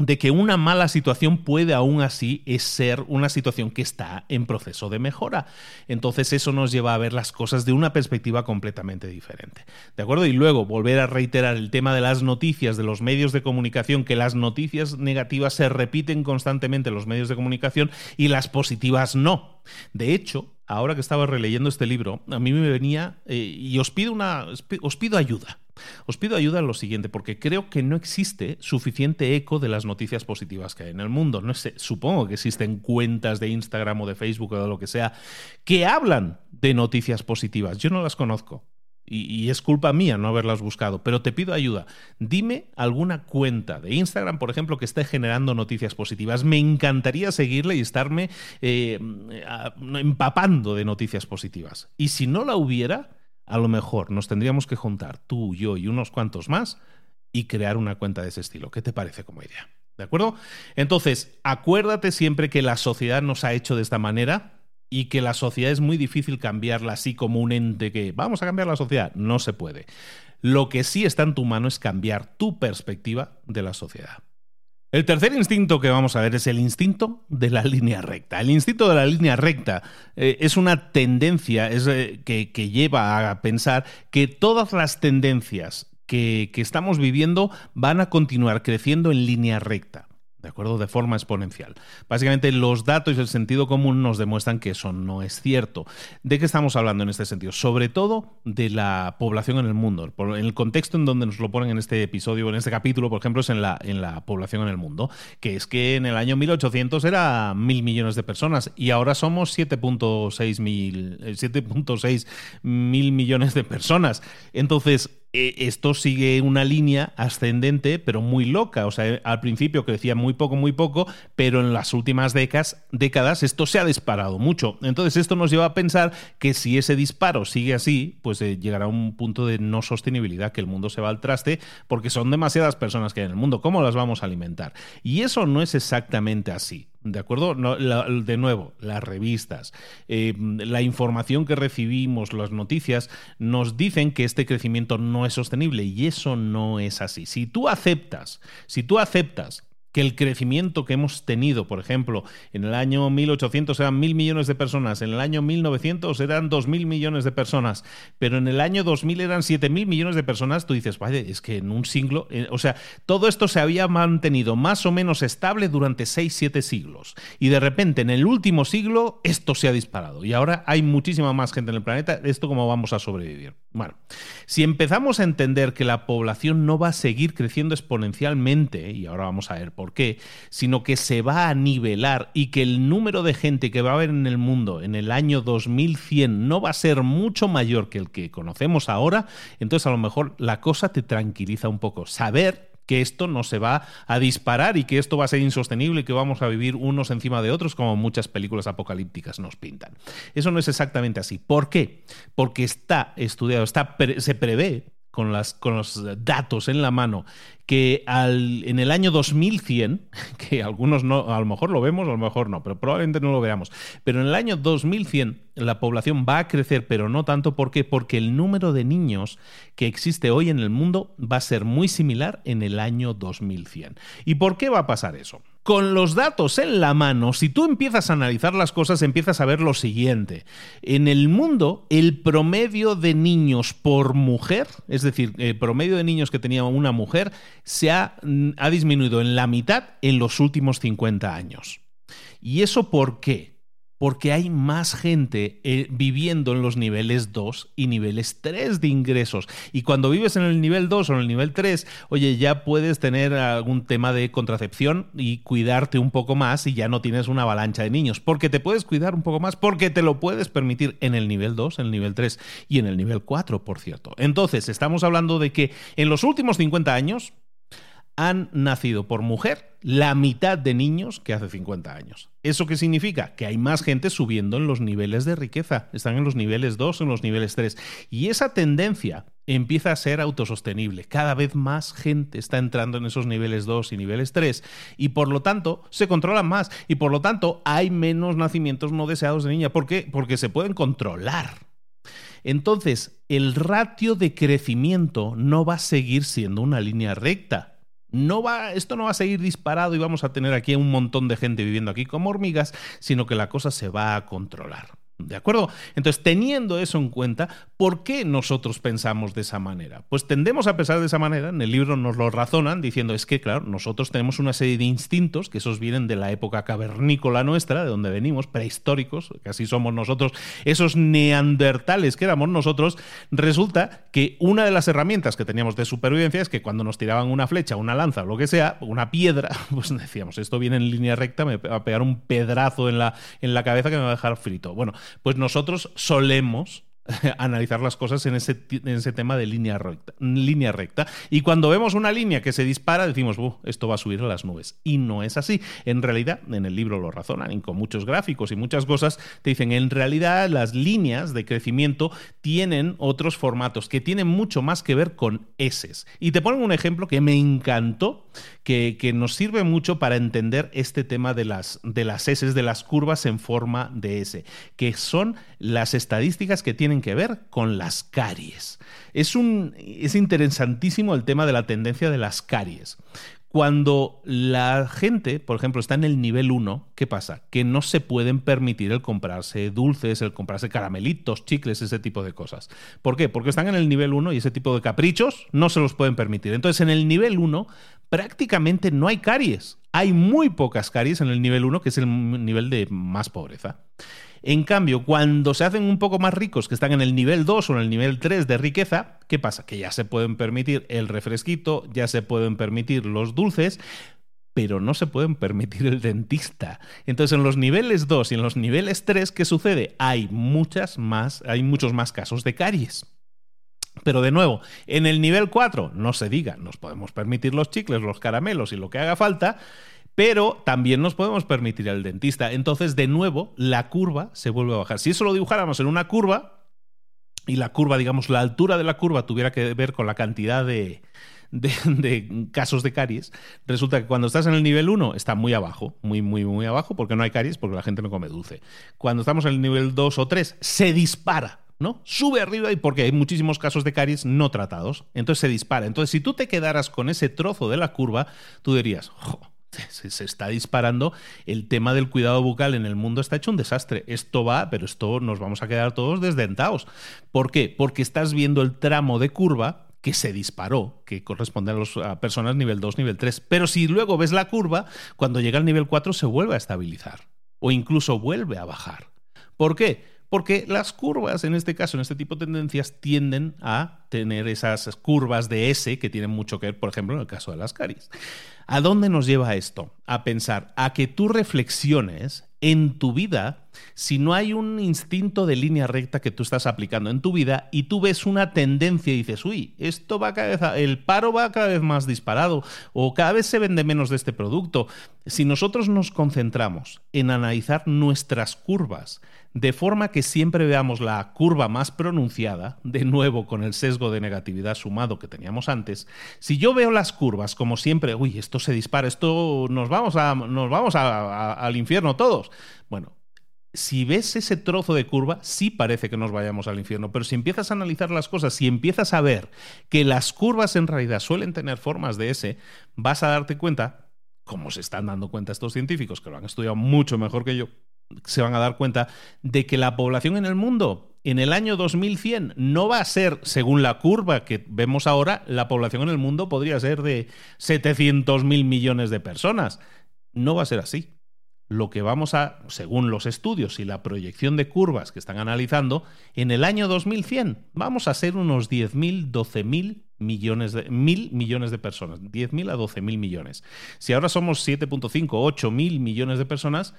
de que una mala situación puede aún así ser una situación que está en proceso de mejora. Entonces eso nos lleva a ver las cosas de una perspectiva completamente diferente. ¿De acuerdo? Y luego volver a reiterar el tema de las noticias, de los medios de comunicación, que las noticias negativas se repiten constantemente en los medios de comunicación y las positivas no. De hecho, ahora que estaba releyendo este libro, a mí me venía eh, y os pido una os pido ayuda. Os pido ayuda en lo siguiente, porque creo que no existe suficiente eco de las noticias positivas que hay en el mundo. Supongo que existen cuentas de Instagram o de Facebook o de lo que sea que hablan de noticias positivas. Yo no las conozco. Y, es culpa mía no haberlas buscado, pero te pido ayuda. Dime alguna cuenta de Instagram, por ejemplo, que esté generando noticias positivas. Me encantaría seguirle y estarme eh, empapando de noticias positivas. Y si no la hubiera, a lo mejor nos tendríamos que juntar tú, yo y unos cuantos más y crear una cuenta de ese estilo. ¿Qué te parece como idea? ¿De acuerdo? Entonces, acuérdate siempre que la sociedad nos ha hecho de esta manera y que la sociedad es muy difícil cambiarla así como un ente que vamos a cambiar la sociedad. No se puede. Lo que sí está en tu mano es cambiar tu perspectiva de la sociedad. El tercer instinto que vamos a ver es el instinto de la línea recta. El instinto de la línea recta eh, es una tendencia eh, que, lleva a pensar que todas las tendencias que estamos viviendo van a continuar creciendo en línea recta. ¿De acuerdo? De forma exponencial. Básicamente los datos y el sentido común nos demuestran que eso no es cierto. ¿De qué estamos hablando en este sentido? Sobre todo de la población en el mundo. En el contexto en donde nos lo ponen en este episodio, en este capítulo, por ejemplo, es en la, en la población en el mundo, que es que en el año 1800 era mil millones de personas y ahora somos 7.6 mil, 7.6 mil millones de personas. Entonces, eh, esto sigue una línea ascendente, pero muy loca. O sea, al principio crecía muy poco, muy poco, pero en las últimas décadas, décadas esto se ha disparado mucho. Entonces, esto nos lleva a pensar que si ese disparo sigue así, pues eh, llegará a un punto de no sostenibilidad, que el mundo se va al traste, porque son demasiadas personas que hay en el mundo. ¿Cómo las vamos a alimentar? Y eso no es exactamente así. ¿De acuerdo? de nuevo, las revistas, eh, la información que recibimos, las noticias, nos dicen que este crecimiento no es sostenible y eso no es así. Si tú aceptas, si tú aceptas que el crecimiento que hemos tenido, por ejemplo, en el año 1800 eran mil millones de personas, en el año 1900 eran dos mil millones de personas, pero en el año 2000 eran siete mil millones de personas, tú dices, vaya, es que en un siglo, eh, o sea, todo esto se había mantenido más o menos estable durante seis, siete siglos, y de repente en el último siglo esto se ha disparado, y ahora hay muchísima más gente en el planeta, ¿esto cómo vamos a sobrevivir? Bueno, si empezamos a entender que la población no va a seguir creciendo exponencialmente, y ahora vamos a ver por qué, sino que se va a nivelar y que el número de gente que va a haber en el mundo en el año 2100 no va a ser mucho mayor que el que conocemos ahora, entonces a lo mejor la cosa te tranquiliza un poco. Saber que esto no se va a disparar y que esto va a ser insostenible y que vamos a vivir unos encima de otros como muchas películas apocalípticas nos pintan. Eso no es exactamente así. ¿Por qué? Porque está estudiado, está, se prevé con, con los datos en la mano que al, en el año 2100, <laughs> que algunos no, a lo mejor lo vemos, a lo mejor no, pero probablemente no lo veamos, pero en el año 2100 la población va a crecer, pero no tanto. ¿Por qué? Porque el número de niños que existe hoy en el mundo va a ser muy similar en el año 2100. ¿Y por qué va a pasar eso? Con los datos en la mano, si tú empiezas a analizar las cosas, empiezas a ver lo siguiente. En el mundo, el promedio de niños por mujer, es decir, el promedio de niños que tenía una mujer, se ha, ha disminuido en la mitad en los últimos 50 años. ¿Y eso por qué? Porque hay más gente eh, viviendo en los niveles 2 y niveles 3 de ingresos. Y cuando vives en el nivel 2 o en el nivel 3, oye, ya puedes tener algún tema de contracepción y cuidarte un poco más y ya no tienes una avalancha de niños, porque te puedes cuidar un poco más, porque te lo puedes permitir en el nivel 2, en el nivel 3 y en el nivel 4, por cierto. Entonces, estamos hablando de que en los últimos 50 años, han nacido por mujer la mitad de niños que hace 50 años. ¿Eso qué significa? Que hay más gente subiendo en los niveles de riqueza. Están en los niveles 2, en los niveles 3. Y esa tendencia empieza a ser autosostenible. Cada vez más gente está entrando en esos niveles 2 y niveles 3 y por lo tanto se controlan más y por lo tanto hay menos nacimientos no deseados de niña. ¿Por qué? Porque se pueden controlar. Entonces, el ratio de crecimiento no va a seguir siendo una línea recta no va, esto no va a seguir disparado y vamos a tener aquí un montón de gente viviendo aquí como hormigas, sino que la cosa se va a controlar. ¿De acuerdo? Entonces, teniendo eso en cuenta, ¿por qué nosotros pensamos de esa manera? Pues tendemos a pensar de esa manera, en el libro nos lo razonan diciendo, es que, claro, nosotros tenemos una serie de instintos, que esos vienen de la época cavernícola nuestra, de donde venimos, prehistóricos, que así somos nosotros, esos neandertales que éramos nosotros, resulta que una de las herramientas que teníamos de supervivencia es que cuando nos tiraban una flecha, una lanza lo que sea, una piedra, <laughs> pues decíamos, esto viene en línea recta, me va a pegar un pedrazo en la, en la cabeza que me va a dejar frito. Bueno, pues nosotros solemos <laughs> analizar las cosas en ese, en ese tema de línea recta, línea recta. Y cuando vemos una línea que se dispara, decimos, esto va a subir a las nubes. Y no es así. En realidad, en el libro lo razonan, y con muchos gráficos y muchas cosas, te dicen, en realidad las líneas de crecimiento tienen otros formatos que tienen mucho más que ver con S. Y te ponen un ejemplo que me encantó, que, que nos sirve mucho para entender este tema de las, de las S, de las curvas en forma de S, que son las estadísticas que tienen que ver con las caries. Es, un, es interesantísimo el tema de la tendencia de las caries. Cuando la gente, por ejemplo, está en el nivel 1, ¿qué pasa? Que no se pueden permitir el comprarse dulces, el comprarse caramelitos, chicles, ese tipo de cosas. ¿Por qué? Porque están en el nivel 1 y ese tipo de caprichos no se los pueden permitir. Entonces, en el nivel 1 prácticamente no hay caries. Hay muy pocas caries en el nivel 1, que es el nivel de más pobreza. En cambio, cuando se hacen un poco más ricos, que están en el nivel 2 o en el nivel 3 de riqueza, ¿qué pasa? Que ya se pueden permitir el refresquito, ya se pueden permitir los dulces, pero no se pueden permitir el dentista. Entonces, en los niveles 2 y en los niveles 3, ¿qué sucede? Hay muchas más, hay muchos más casos de caries. Pero de nuevo, en el nivel 4, no se diga, nos podemos permitir los chicles, los caramelos y lo que haga falta, pero también nos podemos permitir el dentista. Entonces, de nuevo, la curva se vuelve a bajar. Si eso lo dibujáramos en una curva, y la curva, digamos, la altura de la curva tuviera que ver con la cantidad de, casos de caries, resulta que cuando estás en el nivel 1 está muy abajo, muy, muy, muy abajo, porque no hay caries, porque la gente no come dulce. Cuando estamos en el nivel 2 o 3, se dispara. ¿no? Sube arriba y porque hay muchísimos casos de caries no tratados, entonces se dispara. Entonces, si tú te quedaras con ese trozo de la curva, tú dirías, se, está disparando. El tema del cuidado bucal en el mundo está hecho un desastre. Esto va, pero esto nos vamos a quedar todos desdentados. ¿Por qué? Porque estás viendo el tramo de curva que se disparó, que corresponde a, las personas nivel 2, nivel 3. Pero si luego ves la curva, cuando llega al nivel 4 se vuelve a estabilizar o incluso vuelve a bajar. ¿Por qué? Porque las curvas, en este caso, en este tipo de tendencias, tienden a tener esas curvas de S que tienen mucho que ver, por ejemplo, en el caso de las caries. ¿A dónde nos lleva esto? A pensar, a que tú reflexiones en tu vida si no hay un instinto de línea recta que tú estás aplicando en tu vida y tú ves una tendencia y dices, uy, esto va cada vez, el paro va cada vez más disparado o cada vez se vende menos de este producto. Si nosotros nos concentramos en analizar nuestras curvas de forma que siempre veamos la curva más pronunciada, de nuevo con el sesgo de negatividad sumado que teníamos antes, si yo veo las curvas como siempre, uy, esto se dispara, esto nos vamos, a, nos vamos al infierno todos. Bueno, si ves ese trozo de curva, sí parece que nos vayamos al infierno, pero si empiezas a analizar las cosas, si empiezas a ver que las curvas en realidad suelen tener formas de S, vas a darte cuenta, como se están dando cuenta estos científicos, que lo han estudiado mucho mejor que yo, se van a dar cuenta de que la población en el mundo en el año 2100 no va a ser, según la curva que vemos ahora, la población en el mundo podría ser de 700 mil millones de personas. No va a ser así lo que vamos a, según los estudios y la proyección de curvas que están analizando, en el año 2100 vamos a ser unos 10.000, 12.000 millones de mil millones de personas, 10.000 a 12.000 millones. Si ahora somos 7.5, 8 mil millones de personas,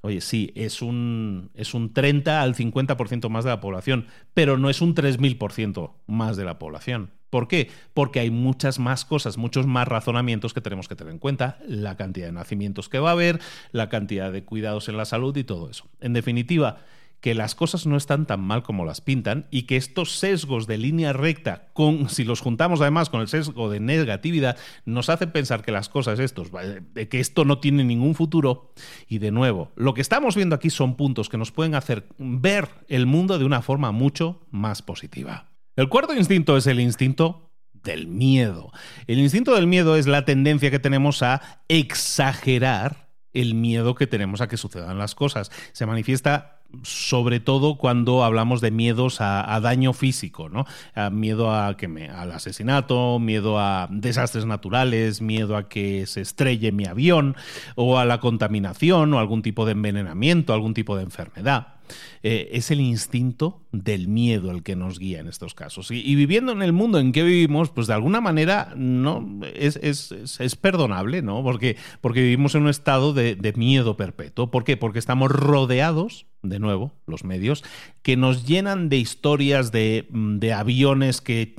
oye, sí, es un, es un 30 al 50% más de la población, pero no es un 3.000% más de la población. ¿Por qué? Porque hay muchas más cosas, muchos más razonamientos que tenemos que tener en cuenta, la cantidad de nacimientos que va a haber, la cantidad de cuidados en la salud y todo eso. En definitiva, que las cosas no están tan mal como las pintan y que estos sesgos de línea recta, con, si los juntamos además con el sesgo de negatividad, nos hacen pensar que las cosas estos, que esto no tiene ningún futuro. Y de nuevo, lo que estamos viendo aquí son puntos que nos pueden hacer ver el mundo de una forma mucho más positiva. El cuarto instinto es el instinto del miedo. El instinto del miedo es la tendencia que tenemos a exagerar el miedo que tenemos a que sucedan las cosas. Se manifiesta sobre todo cuando hablamos de miedos a, daño físico, ¿no? miedo a que me, al asesinato, miedo a desastres naturales, miedo a que se estrelle mi avión, o a la contaminación, o algún tipo de envenenamiento, algún tipo de enfermedad. Eh, es el instinto del miedo el que nos guía en estos casos. Y, viviendo en el mundo en que vivimos, pues de alguna manera no es, es, perdonable, ¿no? Porque, porque vivimos en un estado de, de miedo perpetuo. ¿Por qué? Porque estamos rodeados de nuevo, los medios, que nos llenan de historias de, mm, aviones que,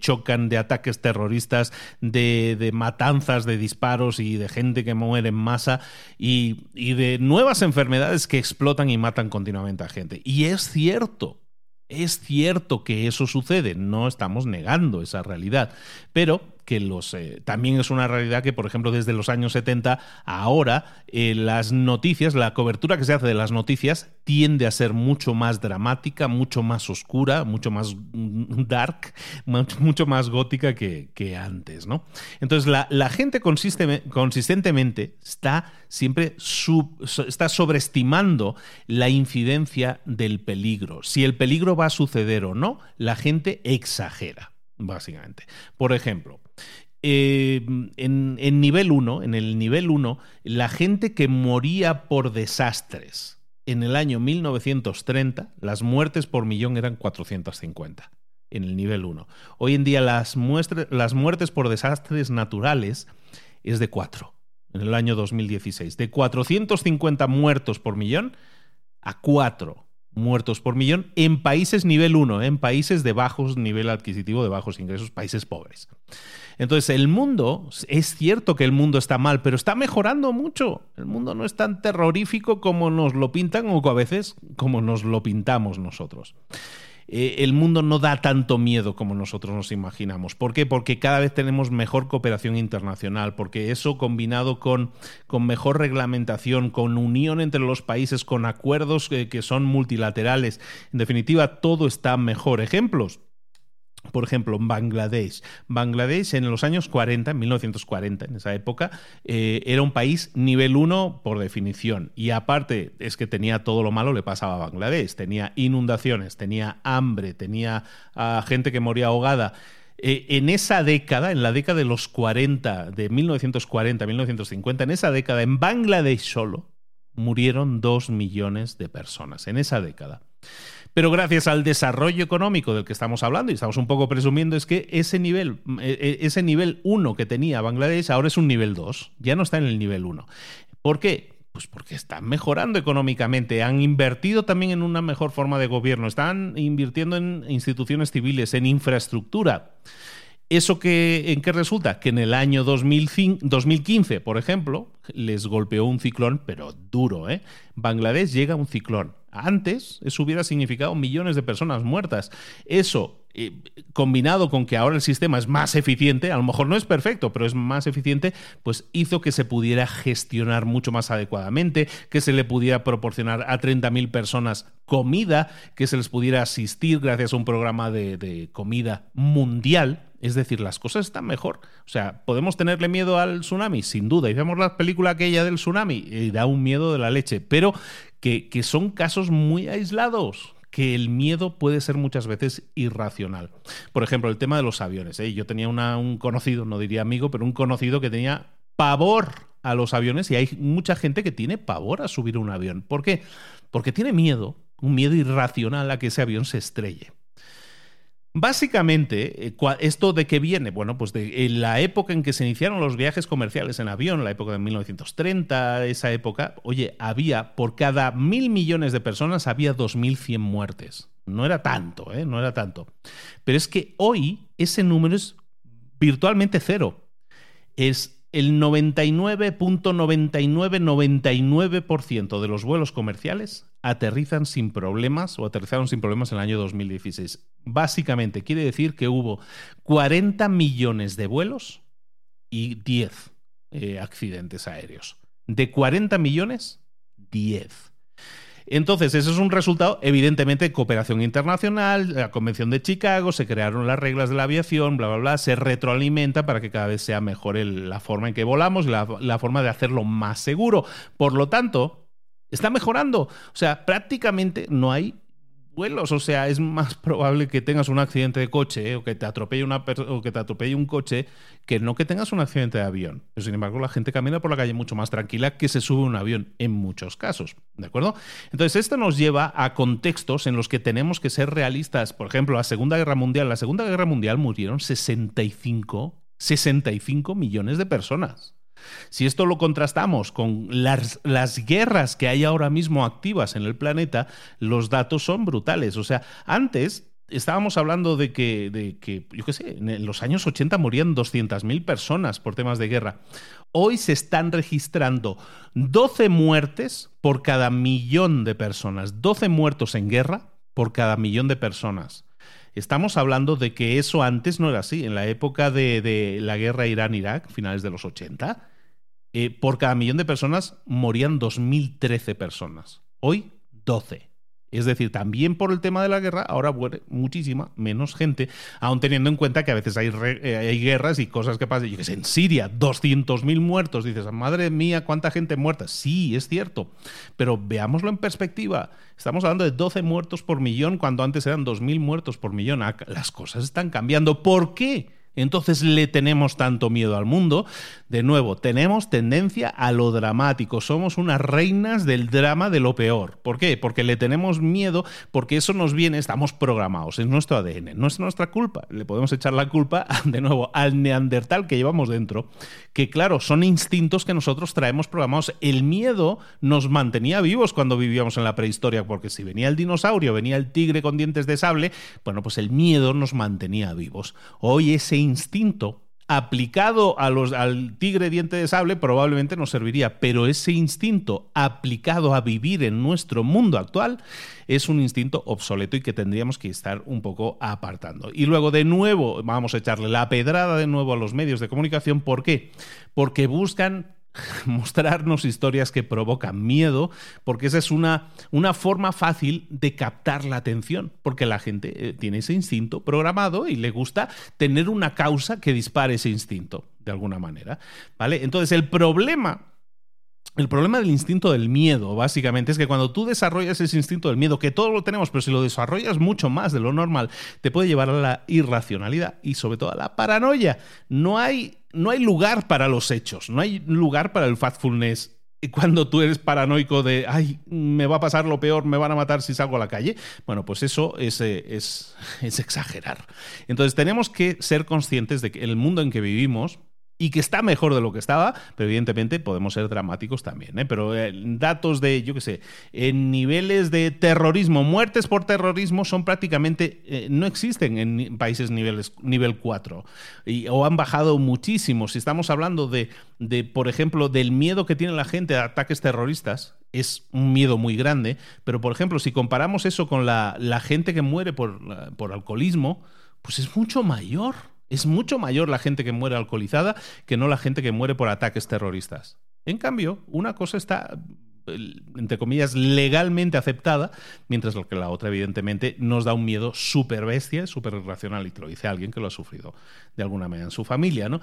chocan, de ataques terroristas, de, matanzas, de disparos y de gente que muere en masa y, y de nuevas enfermedades que explotan y matan continuamente a gente. Y es cierto, es cierto que eso sucede, no estamos negando esa realidad, pero los eh, también es una realidad que, por ejemplo, desde los años 70 ahora eh, las noticias, la cobertura que se hace de las noticias tiende a ser mucho más dramática, mucho más oscura, mucho más <laughs> dark, mucho más gótica que, antes, ¿no? Entonces la, gente consistentemente está siempre está sobreestimando la incidencia del peligro. Si el peligro va a suceder o no, la gente exagera básicamente. Por ejemplo, eh, en, nivel 1, en el nivel 1, la gente que moría por desastres en el año 1930, las muertes por millón eran 450 en el nivel 1. Hoy en día las, las muertes por desastres naturales es de 4 en el año 2016. De 450 muertos por millón a 4 muertos por millón en países nivel 1, en países de bajos nivel adquisitivo, de bajos ingresos, países pobres. Entonces, el mundo, es cierto que el mundo está mal, pero está mejorando mucho. El mundo no es tan terrorífico como nos lo pintan o a veces como nos lo pintamos nosotros. Eh, el mundo no da tanto miedo como nosotros nos imaginamos. ¿Por qué? Porque cada vez tenemos mejor cooperación internacional, porque eso combinado con, con mejor reglamentación, con unión entre los países, con acuerdos que, que son multilaterales, en definitiva, todo está mejor. Ejemplos por ejemplo, Bangladesh. Bangladesh en los años 40, en 1940, en esa época, eh, era un país nivel 1 por definición. Y aparte es que tenía todo lo malo le pasaba a Bangladesh. Tenía inundaciones, tenía hambre, tenía gente que moría ahogada. Eh, en esa década, en la década de los 40, de 1940 1950, en esa década, en Bangladesh solo, murieron dos millones de personas. En esa década. Pero gracias al desarrollo económico del que estamos hablando, y estamos un poco presumiendo, es que ese nivel, eh, eh, ese nivel 1 que tenía Bangladesh ahora es un nivel 2, ya no está en el nivel 1. ¿Por qué? Pues porque están mejorando económicamente, han invertido también en una mejor forma de gobierno, están invirtiendo en instituciones civiles, en infraestructura. ¿Eso que, en qué resulta? Que en el año 2015, por ejemplo, les golpeó un ciclón, pero duro, ¿eh? Bangladesh llega a un ciclón. Antes, eso hubiera significado millones de personas muertas. Eso, eh, combinado con que ahora el sistema es más eficiente, a lo mejor no es perfecto, pero es más eficiente, pues hizo que se pudiera gestionar mucho más adecuadamente, que se le pudiera proporcionar a 30.000 personas comida, que se les pudiera asistir gracias a un programa de comida mundial es decir, las cosas están mejor. O sea, ¿podemos tenerle miedo al tsunami? Sin duda. Y vemos la película aquella del tsunami y da un miedo de la leche. Pero que, son casos muy aislados que el miedo puede ser muchas veces irracional. Por ejemplo, el tema de los aviones. ¿eh? Yo tenía un conocido, no diría amigo, pero un conocido que tenía pavor a los aviones y hay mucha gente que tiene pavor a subir un avión. ¿Por qué? Porque tiene miedo, un miedo irracional a que ese avión se estrelle. Básicamente, eh, ¿esto de qué viene? Bueno, pues de la época en que se iniciaron los viajes comerciales en avión, la época de 1930, esa época, oye, había por cada mil millones de personas había 2.100 muertes. No era tanto, ¿eh? No era tanto. Pero es que hoy ese número es virtualmente cero. Es el 99.9999% de los vuelos comerciales aterrizan sin problemas o aterrizaron sin problemas en el año 2016. Básicamente quiere decir que hubo 40 millones de vuelos y 10 eh, accidentes aéreos. De 40 millones, 10. Entonces, eso es un resultado, evidentemente, de cooperación internacional, la Convención de Chicago, se crearon las reglas de la aviación, bla, bla, bla, se retroalimenta para que cada vez sea mejor la forma en que volamos, la, la forma de hacerlo más seguro. Por lo tanto, está mejorando. O sea, prácticamente no hay vuelos. O sea, es más probable que tengas un accidente de coche o que te atropelle una o que te atropelle un coche que no que tengas un accidente de avión. Pero sin embargo, la gente camina por la calle mucho más tranquila que se sube un avión en muchos casos. ¿De acuerdo? Entonces, esto nos lleva a contextos en los que tenemos que ser realistas. Por ejemplo, la Segunda Guerra Mundial. La Segunda Guerra Mundial murieron 65, 65 millones de personas. Si esto lo contrastamos con las, guerras que hay ahora mismo activas en el planeta, los datos son brutales. O sea, antes estábamos hablando de que, de que, yo qué sé, en los años 80 morían 200.000 personas por temas de guerra. Hoy se están registrando 12 muertes por cada millón de personas. 12 muertos en guerra por cada millón de personas. Estamos hablando de que eso antes no era así. En la época de, de la guerra Irán-Irak, finales de los 80, eh, por cada millón de personas morían 2.013 personas. Hoy, 12. Es decir, también por el tema de la guerra, ahora muere muchísima menos gente, aun teniendo en cuenta que a veces hay, eh, hay guerras y cosas que pasan. Yo que sé, en Siria, 200.000 muertos. Dices, madre mía, cuánta gente muerta. Sí, es cierto, pero veámoslo en perspectiva. Estamos hablando de 12 muertos por millón cuando antes eran 2.000 muertos por millón. Las cosas están cambiando. ¿Por qué? Entonces le tenemos tanto miedo al mundo. De nuevo, tenemos tendencia a lo dramático. Somos unas reinas del drama de lo peor. ¿Por qué? Porque le tenemos miedo, porque eso nos viene, estamos programados, es nuestro ADN, no es nuestra culpa. Le podemos echar la culpa, <laughs> de nuevo, al neandertal que llevamos dentro, que claro, son instintos que nosotros traemos programados. El miedo nos mantenía vivos cuando vivíamos en la prehistoria, porque si venía el dinosaurio, venía el tigre con dientes de sable, bueno, pues el miedo nos mantenía vivos. Hoy ese instinto aplicado a los, al tigre diente de sable probablemente nos serviría, pero ese instinto aplicado a vivir en nuestro mundo actual es un instinto obsoleto y que tendríamos que estar un poco apartando. Y luego de nuevo vamos a echarle la pedrada de nuevo a los medios de comunicación. ¿Por qué? Porque buscan <laughs> mostrarnos historias que provocan miedo, porque esa es una, una forma fácil de captar la atención, porque la gente eh, tiene ese instinto programado y le gusta tener una causa que dispare ese instinto, de alguna manera. ¿Vale? Entonces, el problema el problema del instinto del miedo, básicamente, es que cuando tú desarrollas ese instinto del miedo, que todos lo tenemos, pero si lo desarrollas mucho más de lo normal, te puede llevar a la irracionalidad y sobre todo a la paranoia. No hay, no hay lugar para los hechos, no hay lugar para el factfulness cuando tú eres paranoico de, ay, me va a pasar lo peor, me van a matar si salgo a la calle, bueno, pues eso es, eh, es, <laughs> es exagerar. Entonces tenemos que ser conscientes de que el mundo en que vivimos y que está mejor de lo que estaba, pero evidentemente podemos ser dramáticos también. ¿eh? Pero eh, datos de, yo qué sé, en niveles de terrorismo, muertes por terrorismo son prácticamente, eh, no existen en países niveles, nivel 4 y, o han bajado muchísimo. Si estamos hablando de, de, por ejemplo, del miedo que tiene la gente a ataques terroristas, es un miedo muy grande, pero por ejemplo, si comparamos eso con la, la gente que muere por, por alcoholismo, pues es mucho mayor. Es mucho mayor la gente que muere alcoholizada que no la gente que muere por ataques terroristas. En cambio, una cosa está entre comillas, legalmente aceptada, mientras que la otra, evidentemente, nos da un miedo súper bestia, súper irracional, y te lo dice alguien que lo ha sufrido de alguna manera en su familia, ¿no?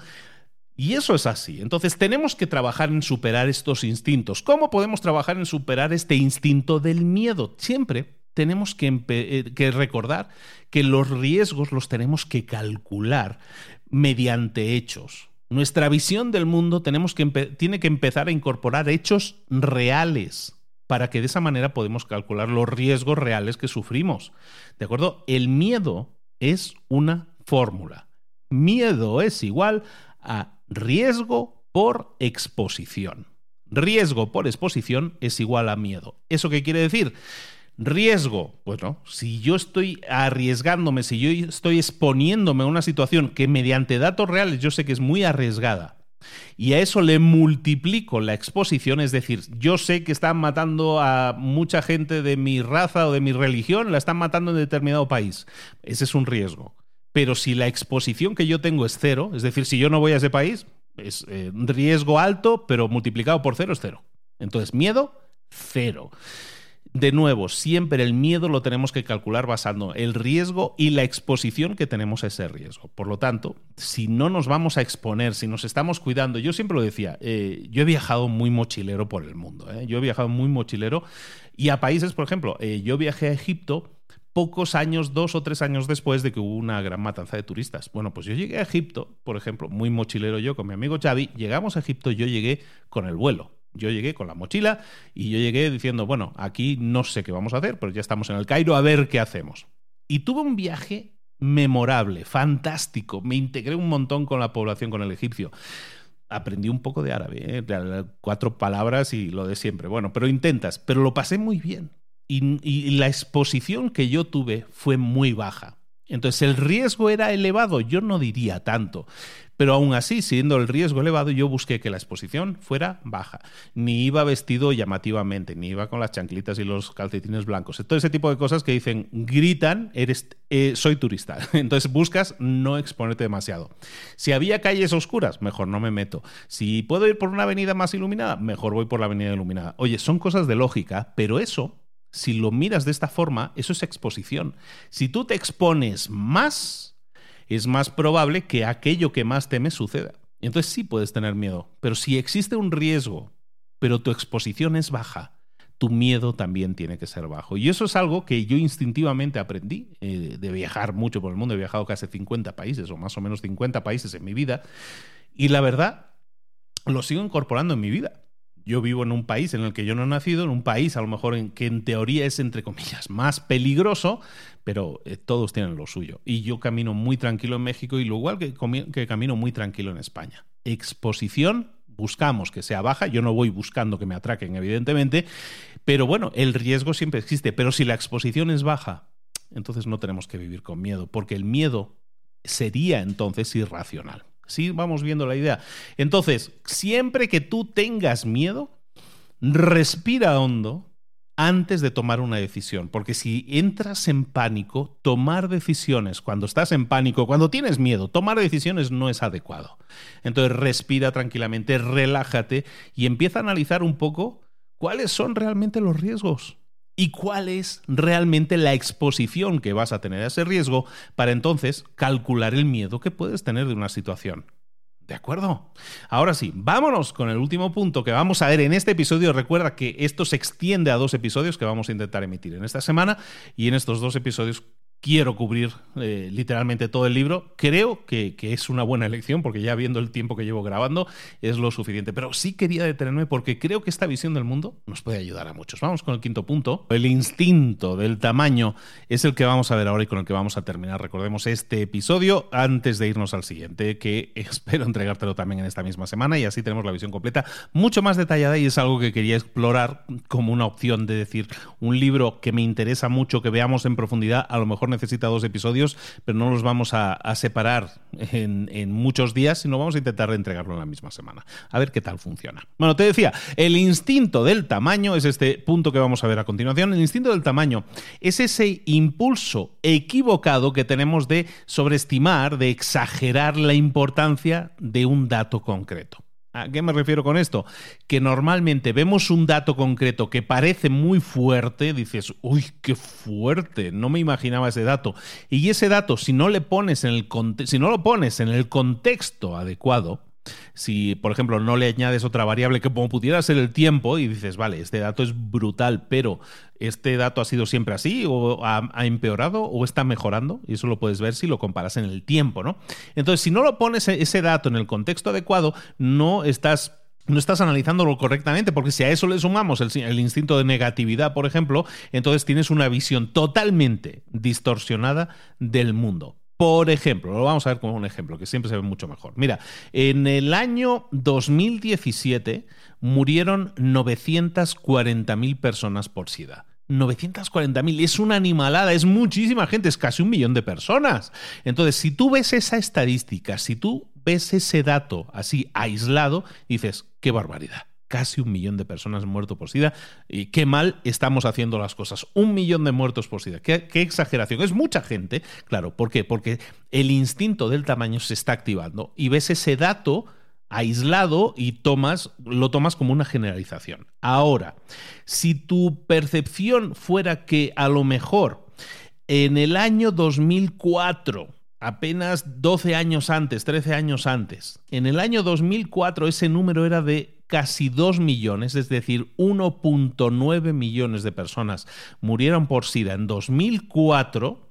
Y eso es así. Entonces tenemos que trabajar en superar estos instintos. ¿Cómo podemos trabajar en superar este instinto del miedo? Siempre tenemos eh, que, recordar que los riesgos los tenemos que calcular mediante hechos. Nuestra visión del mundo tenemos que tiene que empezar a incorporar hechos reales para que de esa manera podamos calcular los riesgos reales que sufrimos. ¿De acuerdo? El miedo es una fórmula. Miedo es igual a riesgo por exposición. Riesgo por exposición es igual a miedo. ¿Eso qué quiere decir? Riesgo, bueno, si yo estoy arriesgándome, si yo estoy exponiéndome a una situación que mediante datos reales yo sé que es muy arriesgada, y a eso le multiplico la exposición, es decir, yo sé que están matando a mucha gente de mi raza o de mi religión, la están matando en determinado país. Ese es un riesgo. Pero si la exposición que yo tengo es cero, es decir, si yo no voy a ese país, es eh, riesgo alto, pero multiplicado por cero es cero. Entonces, miedo, cero. De nuevo, siempre el miedo lo tenemos que calcular basando el riesgo y la exposición que tenemos a ese riesgo. Por lo tanto, si no nos vamos a exponer, si nos estamos cuidando, yo siempre lo decía, eh, yo he viajado muy mochilero por el mundo, ¿eh? yo he viajado muy mochilero y a países, por ejemplo, eh, yo viajé a Egipto pocos años, dos o tres años después de que hubo una gran matanza de turistas. Bueno, pues yo llegué a Egipto, por ejemplo, muy mochilero yo con mi amigo Xavi, llegamos a Egipto, yo llegué con el vuelo. Yo llegué con la mochila y yo llegué diciendo, bueno, aquí no sé qué vamos a hacer, pero ya estamos en el Cairo, a ver qué hacemos. Y tuve un viaje memorable, fantástico. Me integré un montón con la población, con el egipcio. Aprendí un poco de árabe, ¿eh? cuatro palabras y lo de siempre. Bueno, pero intentas, pero lo pasé muy bien. y la exposición que yo tuve fue muy baja. Entonces, el riesgo era elevado, yo no diría tanto, pero aún así, siendo el riesgo elevado, yo busqué que la exposición fuera baja. Ni iba vestido llamativamente, ni iba con las chanclitas y los calcetines blancos. Todo ese tipo de cosas que dicen, gritan, eres, eh, soy turista. <laughs> Entonces buscas no exponerte demasiado. Si había calles oscuras, mejor no me meto. Si puedo ir por una avenida más iluminada, mejor voy por la avenida iluminada. Oye, son cosas de lógica, pero eso si lo miras de esta forma, eso es exposición. Si tú te expones más, es más probable que aquello que más temes suceda. Entonces sí puedes tener miedo. Pero si existe un riesgo, pero tu exposición es baja, tu miedo también tiene que ser bajo. Y eso es algo que yo instintivamente aprendí eh, de viajar mucho por el mundo. He viajado casi 50 países, o más o menos 50 países en mi vida. Y la verdad, lo sigo incorporando en mi vida yo vivo en un país en el que yo no he nacido, en un país a lo mejor en que en teoría es, entre comillas, más peligroso, pero eh, todos tienen lo suyo. Y yo camino muy tranquilo en México y lo igual que, que camino muy tranquilo en España. Exposición, buscamos que sea baja, yo no voy buscando que me atraquen, evidentemente, pero bueno, el riesgo siempre existe, pero si la exposición es baja, entonces no tenemos que vivir con miedo, porque el miedo sería entonces irracional. Sí, vamos viendo la idea. Entonces, siempre que tú tengas miedo, respira hondo antes de tomar una decisión, porque si entras en pánico, tomar decisiones cuando estás en pánico, cuando tienes miedo, tomar decisiones no es adecuado. Entonces respira tranquilamente, relájate y empieza a analizar un poco cuáles son realmente los riesgos y cuál es realmente la exposición que vas a tener a ese riesgo para entonces calcular el miedo que puedes tener de una situación. ¿De acuerdo? Ahora sí, vámonos con el último punto que vamos a ver en este episodio. Recuerda que esto se extiende a dos episodios que vamos a intentar emitir en esta semana y en estos dos episodios quiero cubrir eh, literalmente todo el libro. Creo que, es una buena elección porque ya viendo el tiempo que llevo grabando es lo suficiente. Pero sí quería detenerme porque creo que esta visión del mundo nos puede ayudar a muchos. Vamos con el quinto punto. El instinto del tamaño es el que vamos a ver ahora y con el que vamos a terminar. Recordemos este episodio antes de irnos al siguiente, que <laughs> espero entregártelo también en esta misma semana y así tenemos la visión completa mucho más detallada y es algo que quería explorar como una opción de decir un libro que me interesa mucho, que veamos en profundidad, a lo mejor necesita dos episodios, pero no los vamos a, separar en, muchos días, sino vamos a intentar entregarlo en la misma semana. A ver qué tal funciona. Bueno, te decía, el instinto del tamaño es este punto que vamos a ver a continuación. El instinto del tamaño es ese impulso equivocado que tenemos de sobreestimar, de exagerar la importancia de un dato concreto. ¿A qué me refiero con esto? Que normalmente vemos un dato concreto que parece muy fuerte, dices, uy, qué fuerte, no me imaginaba ese dato. Y ese dato, si no, le pones en el si no lo pones en el contexto adecuado, si, por ejemplo, no le añades otra variable que como pudiera ser el tiempo y dices, vale, este dato es brutal, pero este dato ha sido siempre así o ha, empeorado o está mejorando, y eso lo puedes ver si lo comparas en el tiempo, ¿no? Entonces, si no lo pones e-, ese dato en el contexto adecuado, no estás no estás analizándolo correctamente, porque si a eso le sumamos el, el, instinto de negatividad, por ejemplo, entonces tienes una visión totalmente distorsionada del mundo. Por ejemplo, lo vamos a ver como un ejemplo, que siempre se ve mucho mejor. Mira, en el año 2017 murieron 940.000 personas por SIDA. 940.000, es una animalada, es muchísima gente, es casi un millón de personas. Entonces, si tú ves esa estadística, si tú ves ese dato así aislado, dices, qué barbaridad casi un millón de personas muerto por SIDA. Y qué mal estamos haciendo las cosas. Un millón de muertos por SIDA. Qué, exageración. Es mucha gente. Claro, ¿por qué? Porque el instinto del tamaño se está activando y ves ese dato aislado y tomas, lo tomas como una generalización. Ahora, si tu percepción fuera que a lo mejor en el año 2004 apenas 12 años antes, 13 años antes. En el año 2004 ese número era de casi 2 millones, es decir, 1.9 millones de personas murieron por SIDA en 2004,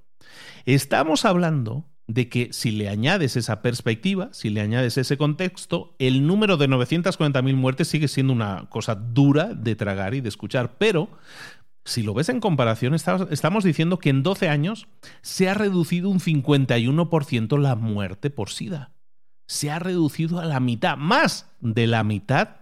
estamos hablando de que si le añades esa perspectiva, si le añades ese contexto, el número de 940.000 muertes sigue siendo una cosa dura de tragar y de escuchar, pero si lo ves en comparación, estamos diciendo que en 12 años se ha reducido un 51% la muerte por SIDA. Se ha reducido a la mitad, más de la mitad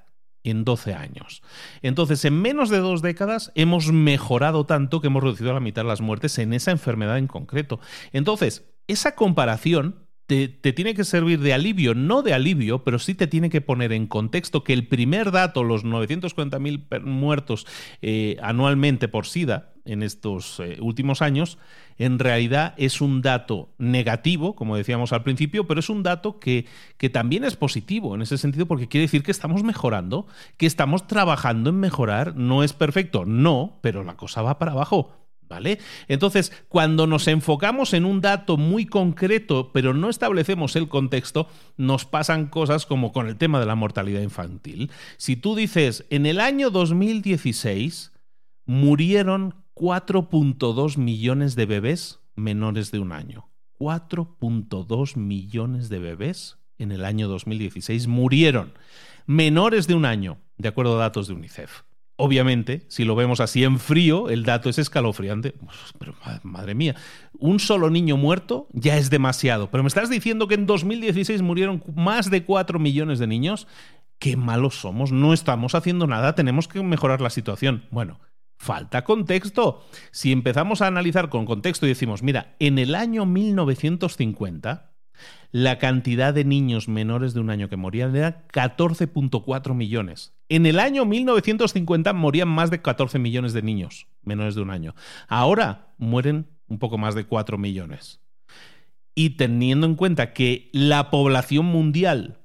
en 12 años. Entonces, en menos de dos décadas hemos mejorado tanto que hemos reducido a la mitad las muertes en esa enfermedad en concreto. Entonces, esa comparación te, tiene que servir de alivio, no de alivio, pero sí te tiene que poner en contexto que el primer dato, los 940.000 muertos eh, anualmente por SIDA en estos eh, últimos años, en realidad es un dato negativo, como decíamos al principio, pero es un dato que, que también es positivo en ese sentido porque quiere decir que estamos mejorando, que estamos trabajando en mejorar. No es perfecto, no, pero la cosa va para abajo ¿Vale? Entonces, cuando nos enfocamos en un dato muy concreto, pero no establecemos el contexto, nos pasan cosas como con el tema de la mortalidad infantil. Si tú dices, en el año 2016 murieron 4.2 millones de bebés menores de un año. 4.2 millones de bebés en el año 2016 murieron menores de un año, de acuerdo a datos de UNICEF. Obviamente, si lo vemos así en frío, el dato es escalofriante. Pero madre mía, un solo niño muerto ya es demasiado. Pero me estás diciendo que en 2016 murieron más de 4 millones de niños. Qué malos somos, no estamos haciendo nada, tenemos que mejorar la situación. Bueno, falta contexto. Si empezamos a analizar con contexto y decimos, mira, en el año 1950 la cantidad de niños menores de un año que morían era 14.4 millones. En el año 1950 morían más de 14 millones de niños menores de un año. Ahora mueren un poco más de 4 millones. Y teniendo en cuenta que la población mundial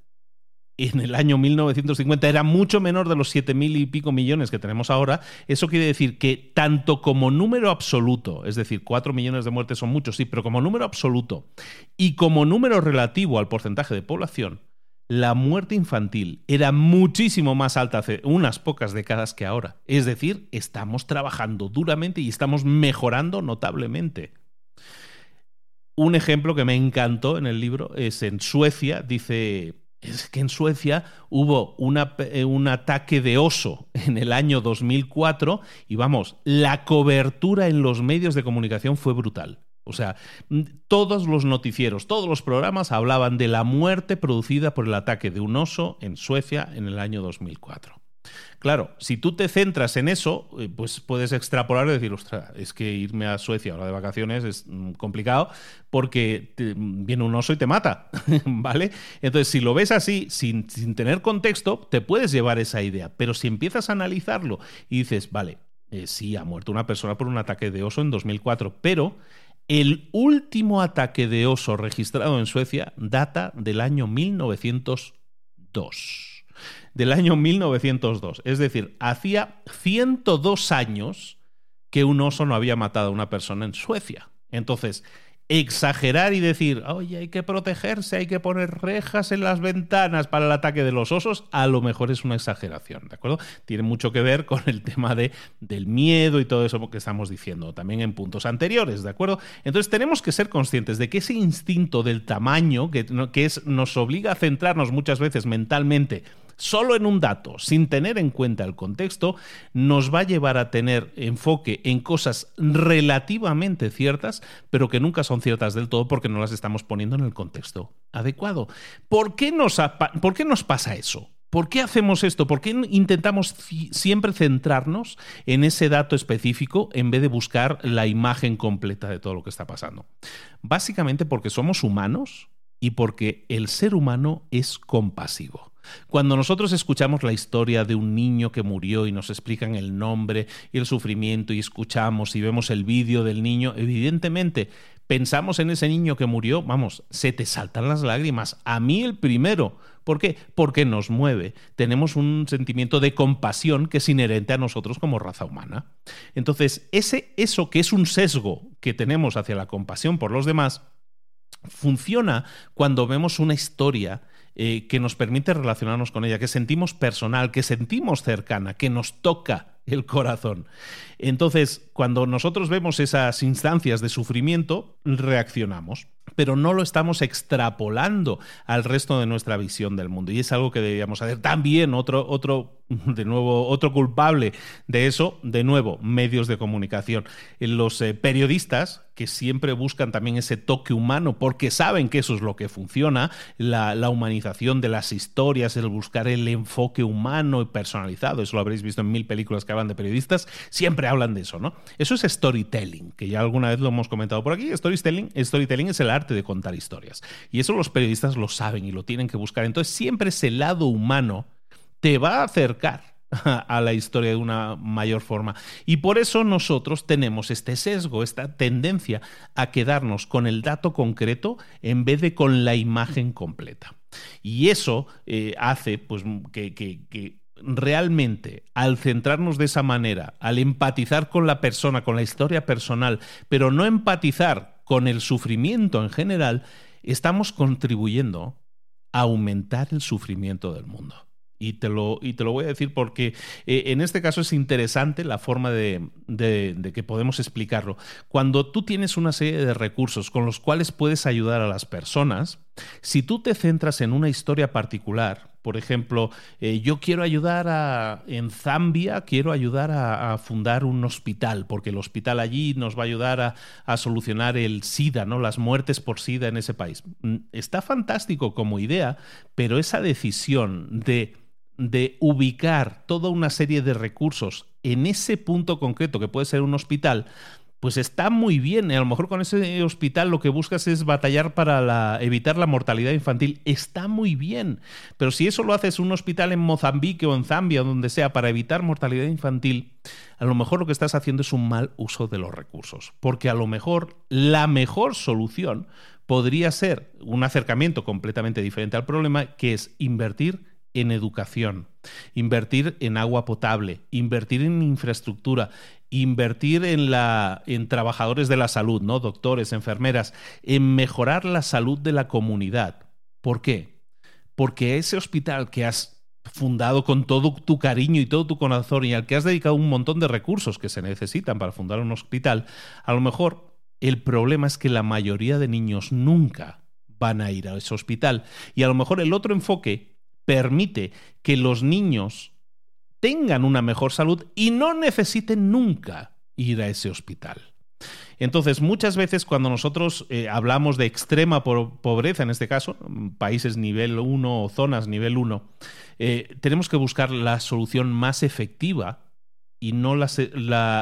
en el año 1950 era mucho menor de los 7 mil y pico millones que tenemos ahora, eso quiere decir que tanto como número absoluto, es decir, 4 millones de muertes son muchos, sí, pero como número absoluto y como número relativo al porcentaje de población, la muerte infantil era muchísimo más alta hace unas pocas décadas que ahora. Es decir, estamos trabajando duramente y estamos mejorando notablemente. Un ejemplo que me encantó en el libro es en Suecia, dice es que en Suecia hubo eh, un ataque de oso <laughs> en el año 2004 y vamos, la cobertura en los medios de comunicación fue brutal. O sea, todos los noticieros, todos los programas hablaban de la muerte producida por el ataque de un oso en Suecia en el año 2004. Claro, si tú te centras en eso, eh, pues puedes extrapolar y decir, ostras, es que irme a Suecia ahora de vacaciones es mm, complicado porque viene un oso y te mata, <laughs> ¿vale? Entonces, si lo ves así, sin, tener contexto, te puedes llevar esa idea, pero si empiezas a analizarlo y dices, vale, eh, sí, ha muerto una persona por un ataque de oso en 2004, pero el último ataque de oso registrado en Suecia data del año 1902 del año 1902. Es decir, hacía 102 años que un oso no había matado a una persona en Suecia. Entonces, exagerar y decir, oye, hay que protegerse, hay que poner rejas en las ventanas para el ataque de los osos, a lo mejor es una exageración, ¿de acuerdo? Tiene mucho que ver con el tema de, del miedo y todo eso que estamos diciendo también en puntos anteriores, ¿de acuerdo? Entonces tenemos que ser conscientes de que ese instinto del tamaño, que, que es, nos obliga a centrarnos muchas veces mentalmente solo en un dato, sin tener en cuenta el contexto, nos va a llevar a tener enfoque en cosas relativamente ciertas, pero que nunca son ciertas del todo porque no las estamos poniendo en el contexto adecuado. ¿Por qué nos, ¿por qué nos pasa eso? ¿Por qué hacemos esto? ¿Por qué intentamos siempre centrarnos en ese dato específico en vez de buscar la imagen completa de todo lo que está pasando? Básicamente porque somos humanos y porque el ser humano es compasivo. Cuando nosotros escuchamos la historia de un niño que murió y nos explican el nombre y el sufrimiento y escuchamos y vemos el vídeo del niño, evidentemente pensamos en ese niño que murió, vamos, se te saltan las lágrimas. A mí el primero. ¿Por qué? Porque nos mueve. Tenemos un sentimiento de compasión que es inherente a nosotros como raza humana. Entonces, ese, eso que es un sesgo que tenemos hacia la compasión por los demás, funciona cuando vemos una historia eh, que nos permite relacionarnos con ella, que sentimos personal, que sentimos cercana, que nos toca el corazón. Entonces, cuando nosotros vemos esas instancias de sufrimiento, reaccionamos pero no lo estamos extrapolando al resto de nuestra visión del mundo. Y es algo que deberíamos hacer. También otro, otro, <laughs> de nuevo, otro culpable de eso, de nuevo, medios de comunicación. Los eh, periodistas que siempre buscan también ese toque humano porque saben que eso es lo que funciona, la, humanización de las historias, el buscar el enfoque humano y personalizado, eso lo habréis visto en mil películas que hablan de periodistas, siempre hablan de eso, ¿no? Eso es storytelling, que ya alguna vez lo hemos comentado por aquí. Storytelling, storytelling es el arte de contar historias. Y eso los periodistas lo saben y lo tienen que buscar. Entonces siempre ese lado humano te va a acercar <laughs> a la historia de una mayor forma. Y por eso nosotros tenemos este sesgo, esta tendencia a quedarnos con el dato concreto en vez de con la imagen completa. Y eso eh, hace pues, que, que realmente al centrarnos de esa manera, al empatizar con la persona, con la historia personal, pero no empatizar con el sufrimiento en general, estamos contribuyendo a aumentar el sufrimiento del mundo. Y te lo, y te lo voy a decir porque eh, en este caso es interesante la forma de, de, que podemos explicarlo. Cuando tú tienes una serie de recursos con los cuales puedes ayudar a las personas, si tú te centras en una historia particular, por ejemplo, eh, yo quiero ayudar a, en Zambia, quiero ayudar a, fundar un hospital, porque el hospital allí nos va a ayudar a, a, solucionar el SIDA, ¿no? las muertes por SIDA en ese país. Mm, está fantástico como idea, pero esa decisión de, de ubicar toda una serie de recursos en ese punto concreto que puede ser un hospital, pues está muy bien. A lo mejor con ese hospital lo que buscas es batallar para evitar la mortalidad infantil. Está muy bien. Pero si eso lo haces un hospital en Mozambique o en Zambia o donde sea para evitar mortalidad infantil, a lo mejor lo que estás haciendo es un mal uso de los recursos. Porque a lo mejor la mejor solución podría ser un acercamiento completamente diferente al problema, que es invertir en educación, invertir en agua potable, invertir en infraestructura, invertir en, la, en trabajadores de la salud, ¿no? doctores, enfermeras, en mejorar la salud de la comunidad. ¿Por qué? Porque ese hospital que has fundado con todo tu cariño y todo tu corazón y al que has dedicado un montón de recursos que se necesitan para fundar un hospital, a lo mejor El problema es que la mayoría de niños nunca van a ir a ese hospital. Y a lo mejor el otro enfoque permite que los niños tengan una mejor salud y no necesiten nunca ir a ese hospital. Entonces, muchas veces cuando nosotros eh, hablamos de extrema pobreza, en este caso, países nivel 1 o zonas nivel 1, eh, tenemos que buscar la solución más efectiva y no la,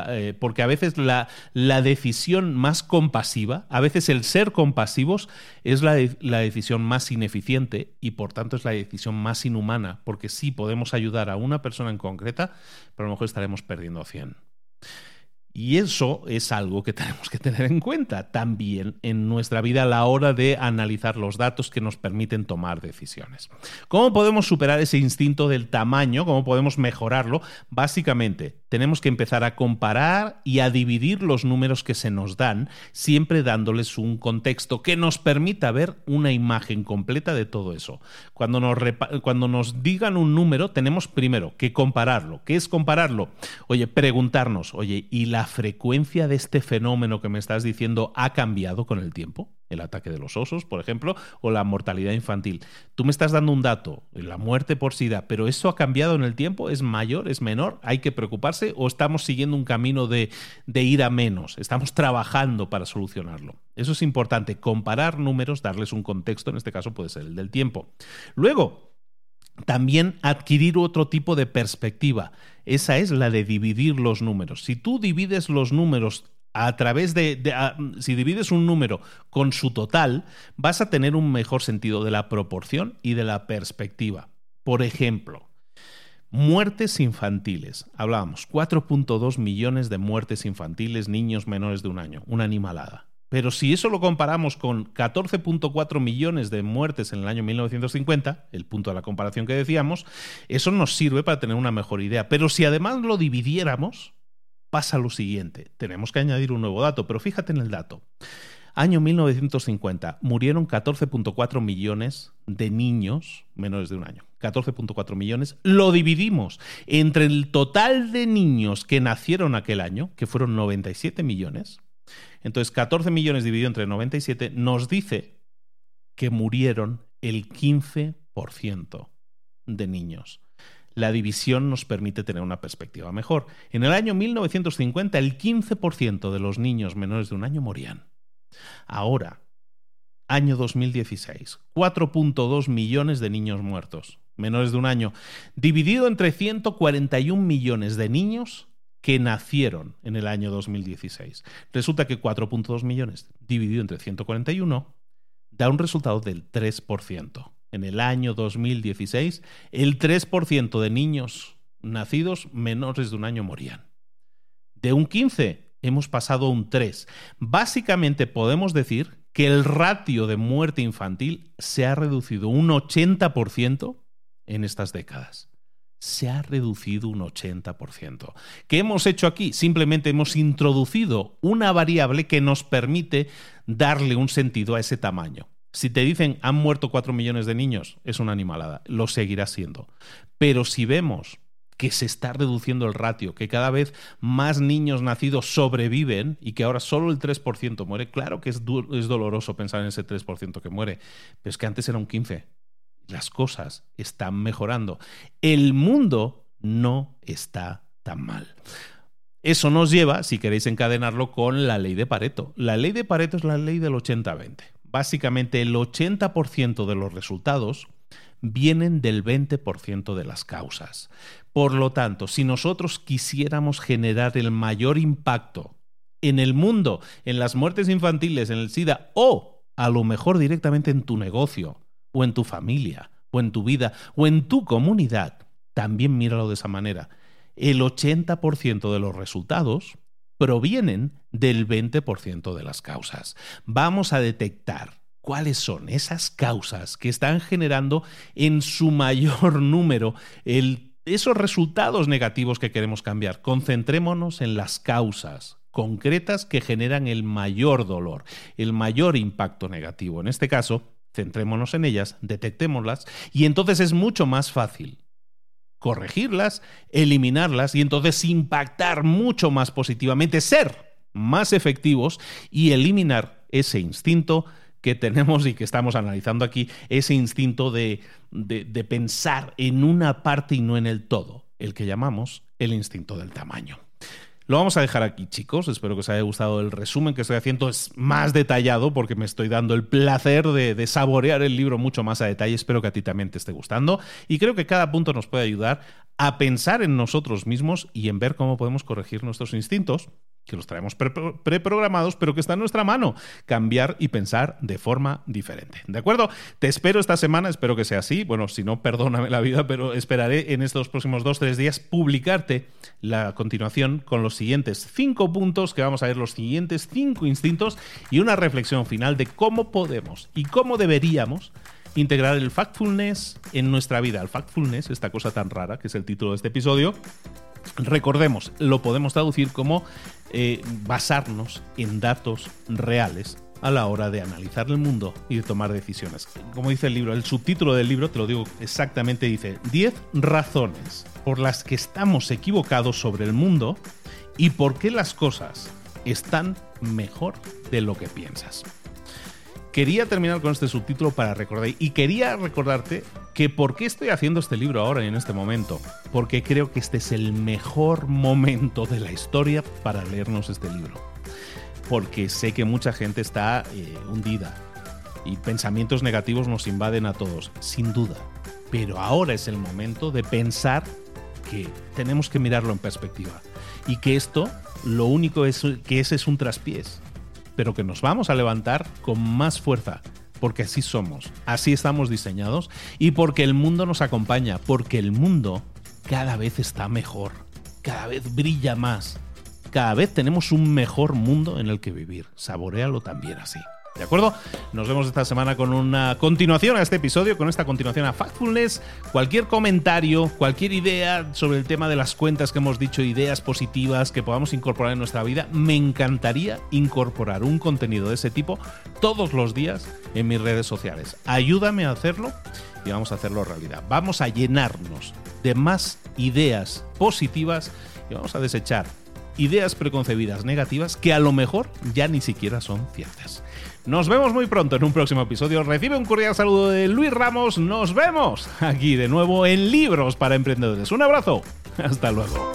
eh, porque a veces la, la, decisión más compasiva, a veces el ser compasivos es la, la, decisión más ineficiente y por tanto es la decisión más inhumana, porque sí podemos ayudar a una persona en concreta, pero a lo mejor estaremos perdiendo a 100. Y eso es algo que <laughs> tenemos que tener en cuenta también en nuestra vida a la hora de analizar los datos que nos permiten tomar decisiones. ¿Cómo podemos superar ese instinto del tamaño? ¿Cómo podemos mejorarlo? Básicamente, tenemos que empezar a comparar y a dividir los números que se nos dan, siempre dándoles un contexto que nos permita ver una imagen completa de todo eso. Cuando nos, digan un número, tenemos primero que compararlo. ¿Qué es compararlo? Oye, preguntarnos, oye, ¿y la frecuencia de este fenómeno que me estás diciendo ha cambiado con el tiempo? El ataque de los osos, por ejemplo, o la mortalidad infantil. Tú me estás dando un dato, la muerte por SIDA, pero ¿eso ha cambiado en el tiempo? ¿Es mayor? ¿Es menor? ¿Hay que preocuparse? ¿O estamos siguiendo un camino de, de ir a menos? ¿Estamos trabajando para solucionarlo? Eso es importante, comparar números, darles un contexto, en este caso puede ser el del tiempo. Luego, también adquirir otro tipo de perspectiva. Esa es la de dividir los números. Si tú divides los números a través de, si divides un número con su total, vas a tener un mejor sentido de la proporción y de la perspectiva. Por ejemplo, muertes infantiles. Hablábamos, 4.2 millones de muertes infantiles, niños menores de un año, una animalada. Pero si eso lo comparamos con 14.4 millones de muertes en el año 1950, el punto de la comparación que decíamos, eso nos sirve para tener una mejor idea. Pero si además lo dividiéramos, pasa lo siguiente. Tenemos que añadir un nuevo dato, pero fíjate en el dato. Año 1950, murieron 14.4 millones de niños menores de un año. 14.4 millones. Lo dividimos entre el total de niños que nacieron aquel año, que fueron 97 millones. Entonces, 14 millones dividido entre 97 nos dice que murieron el 15% de niños la división nos permite tener una perspectiva mejor. En el año 1950 el 15% de los niños menores de un año morían. Ahora, año 2016, 4.2 millones de niños muertos, menores de un año, dividido entre 141 millones de niños que nacieron en el año 2016. Resulta que 4.2 millones dividido entre 141 da un resultado del 3% en el año 2016, el 3% de niños nacidos menores de un año morían. De un 15 hemos pasado a un 3. Básicamente podemos decir que el ratio de muerte infantil se ha reducido un 80% en estas décadas. Se ha reducido un 80%. ¿Qué hemos hecho aquí? Simplemente hemos introducido una variable que nos permite darle un sentido a ese tamaño. Si te dicen han muerto cuatro millones de niños, es una animalada, lo seguirá siendo. Pero si vemos que se está reduciendo el ratio, que cada vez más niños nacidos sobreviven y que ahora solo el 3% muere, claro que es, es doloroso pensar en ese 3% que muere, pero es que antes era un 15%. Las cosas están mejorando. El mundo no está tan mal. Eso nos lleva, si queréis encadenarlo, con la ley de Pareto. La ley de Pareto es la ley del 80-20 básicamente el 80% de los resultados vienen del 20% de las causas. Por lo tanto, si nosotros quisiéramos generar el mayor impacto en el mundo, en las muertes infantiles, en el SIDA o a lo mejor directamente en tu negocio o en tu familia o en tu vida o en tu comunidad, también míralo de esa manera. El 80% de los resultados provienen del 20% de las causas. Vamos a detectar cuáles son esas causas que están generando en su mayor <laughs> número esos resultados negativos que queremos cambiar. Concentrémonos en las causas concretas que generan el mayor dolor, el mayor impacto negativo. En este caso, centrémonos en ellas, detectémoslas y entonces es mucho más fácil corregirlas, eliminarlas y entonces impactar mucho más positivamente, ser más efectivos y eliminar ese instinto que tenemos y que estamos analizando aquí, ese instinto de, de, pensar en una parte y no en el todo, el que llamamos el instinto del tamaño. Lo vamos a dejar aquí, chicos. Espero que os haya gustado el resumen que estoy haciendo. Es más detallado porque me estoy dando el placer de, saborear el libro mucho más a detalle. Espero que a ti también te esté gustando. Y creo que cada punto nos puede ayudar a pensar en nosotros mismos y en ver cómo podemos corregir nuestros instintos que los traemos preprogramados, pero que está en nuestra mano, cambiar y pensar de forma diferente. ¿De acuerdo? Te espero esta semana, espero que sea así. Bueno, si no, perdóname la vida, pero esperaré en estos próximos dos, tres días publicarte la continuación con los siguientes cinco puntos, que vamos a ver los siguientes cinco instintos y una reflexión final de cómo podemos y cómo deberíamos integrar el factfulness en nuestra vida. El factfulness, esta cosa tan rara que es el título de este episodio, recordemos, lo podemos traducir como eh, basarnos en datos reales a la hora de analizar el mundo y de tomar decisiones. Como dice el libro, el subtítulo del libro, te lo digo exactamente, dice 10 razones por las que estamos equivocados sobre el mundo y por qué las cosas están mejor de lo que piensas. Quería terminar con este subtítulo para recordar y quería recordarte que por qué estoy haciendo este libro ahora y en este momento. Porque creo que este es el mejor momento de la historia para leernos este libro. Porque sé que mucha gente está eh, hundida y pensamientos negativos nos invaden a todos, sin duda. Pero ahora es el momento de pensar que tenemos que mirarlo en perspectiva y que esto lo único es, que es es un traspiés, pero que nos vamos a levantar con más fuerza porque así somos, así estamos diseñados y porque el mundo nos acompaña, porque el mundo cada vez está mejor, cada vez brilla más, cada vez tenemos un mejor mundo en el que vivir. Saborealo también así. ¿De acuerdo? Nos vemos esta semana con una continuación a este episodio, con esta continuación a Factfulness. Cualquier comentario, cualquier idea sobre el tema de las cuentas que hemos dicho, ideas positivas que podamos incorporar en nuestra vida, me encantaría incorporar un contenido de ese tipo todos los días en mis redes sociales. Ayúdame a hacerlo y vamos a hacerlo realidad. Vamos a llenarnos de más ideas positivas y vamos a desechar ideas preconcebidas negativas que a lo mejor ya ni siquiera son ciertas. Nos vemos muy pronto en un próximo episodio. Recibe un cordial saludo de Luis Ramos. Nos vemos aquí de nuevo en Libros para Emprendedores. Un abrazo. Hasta luego.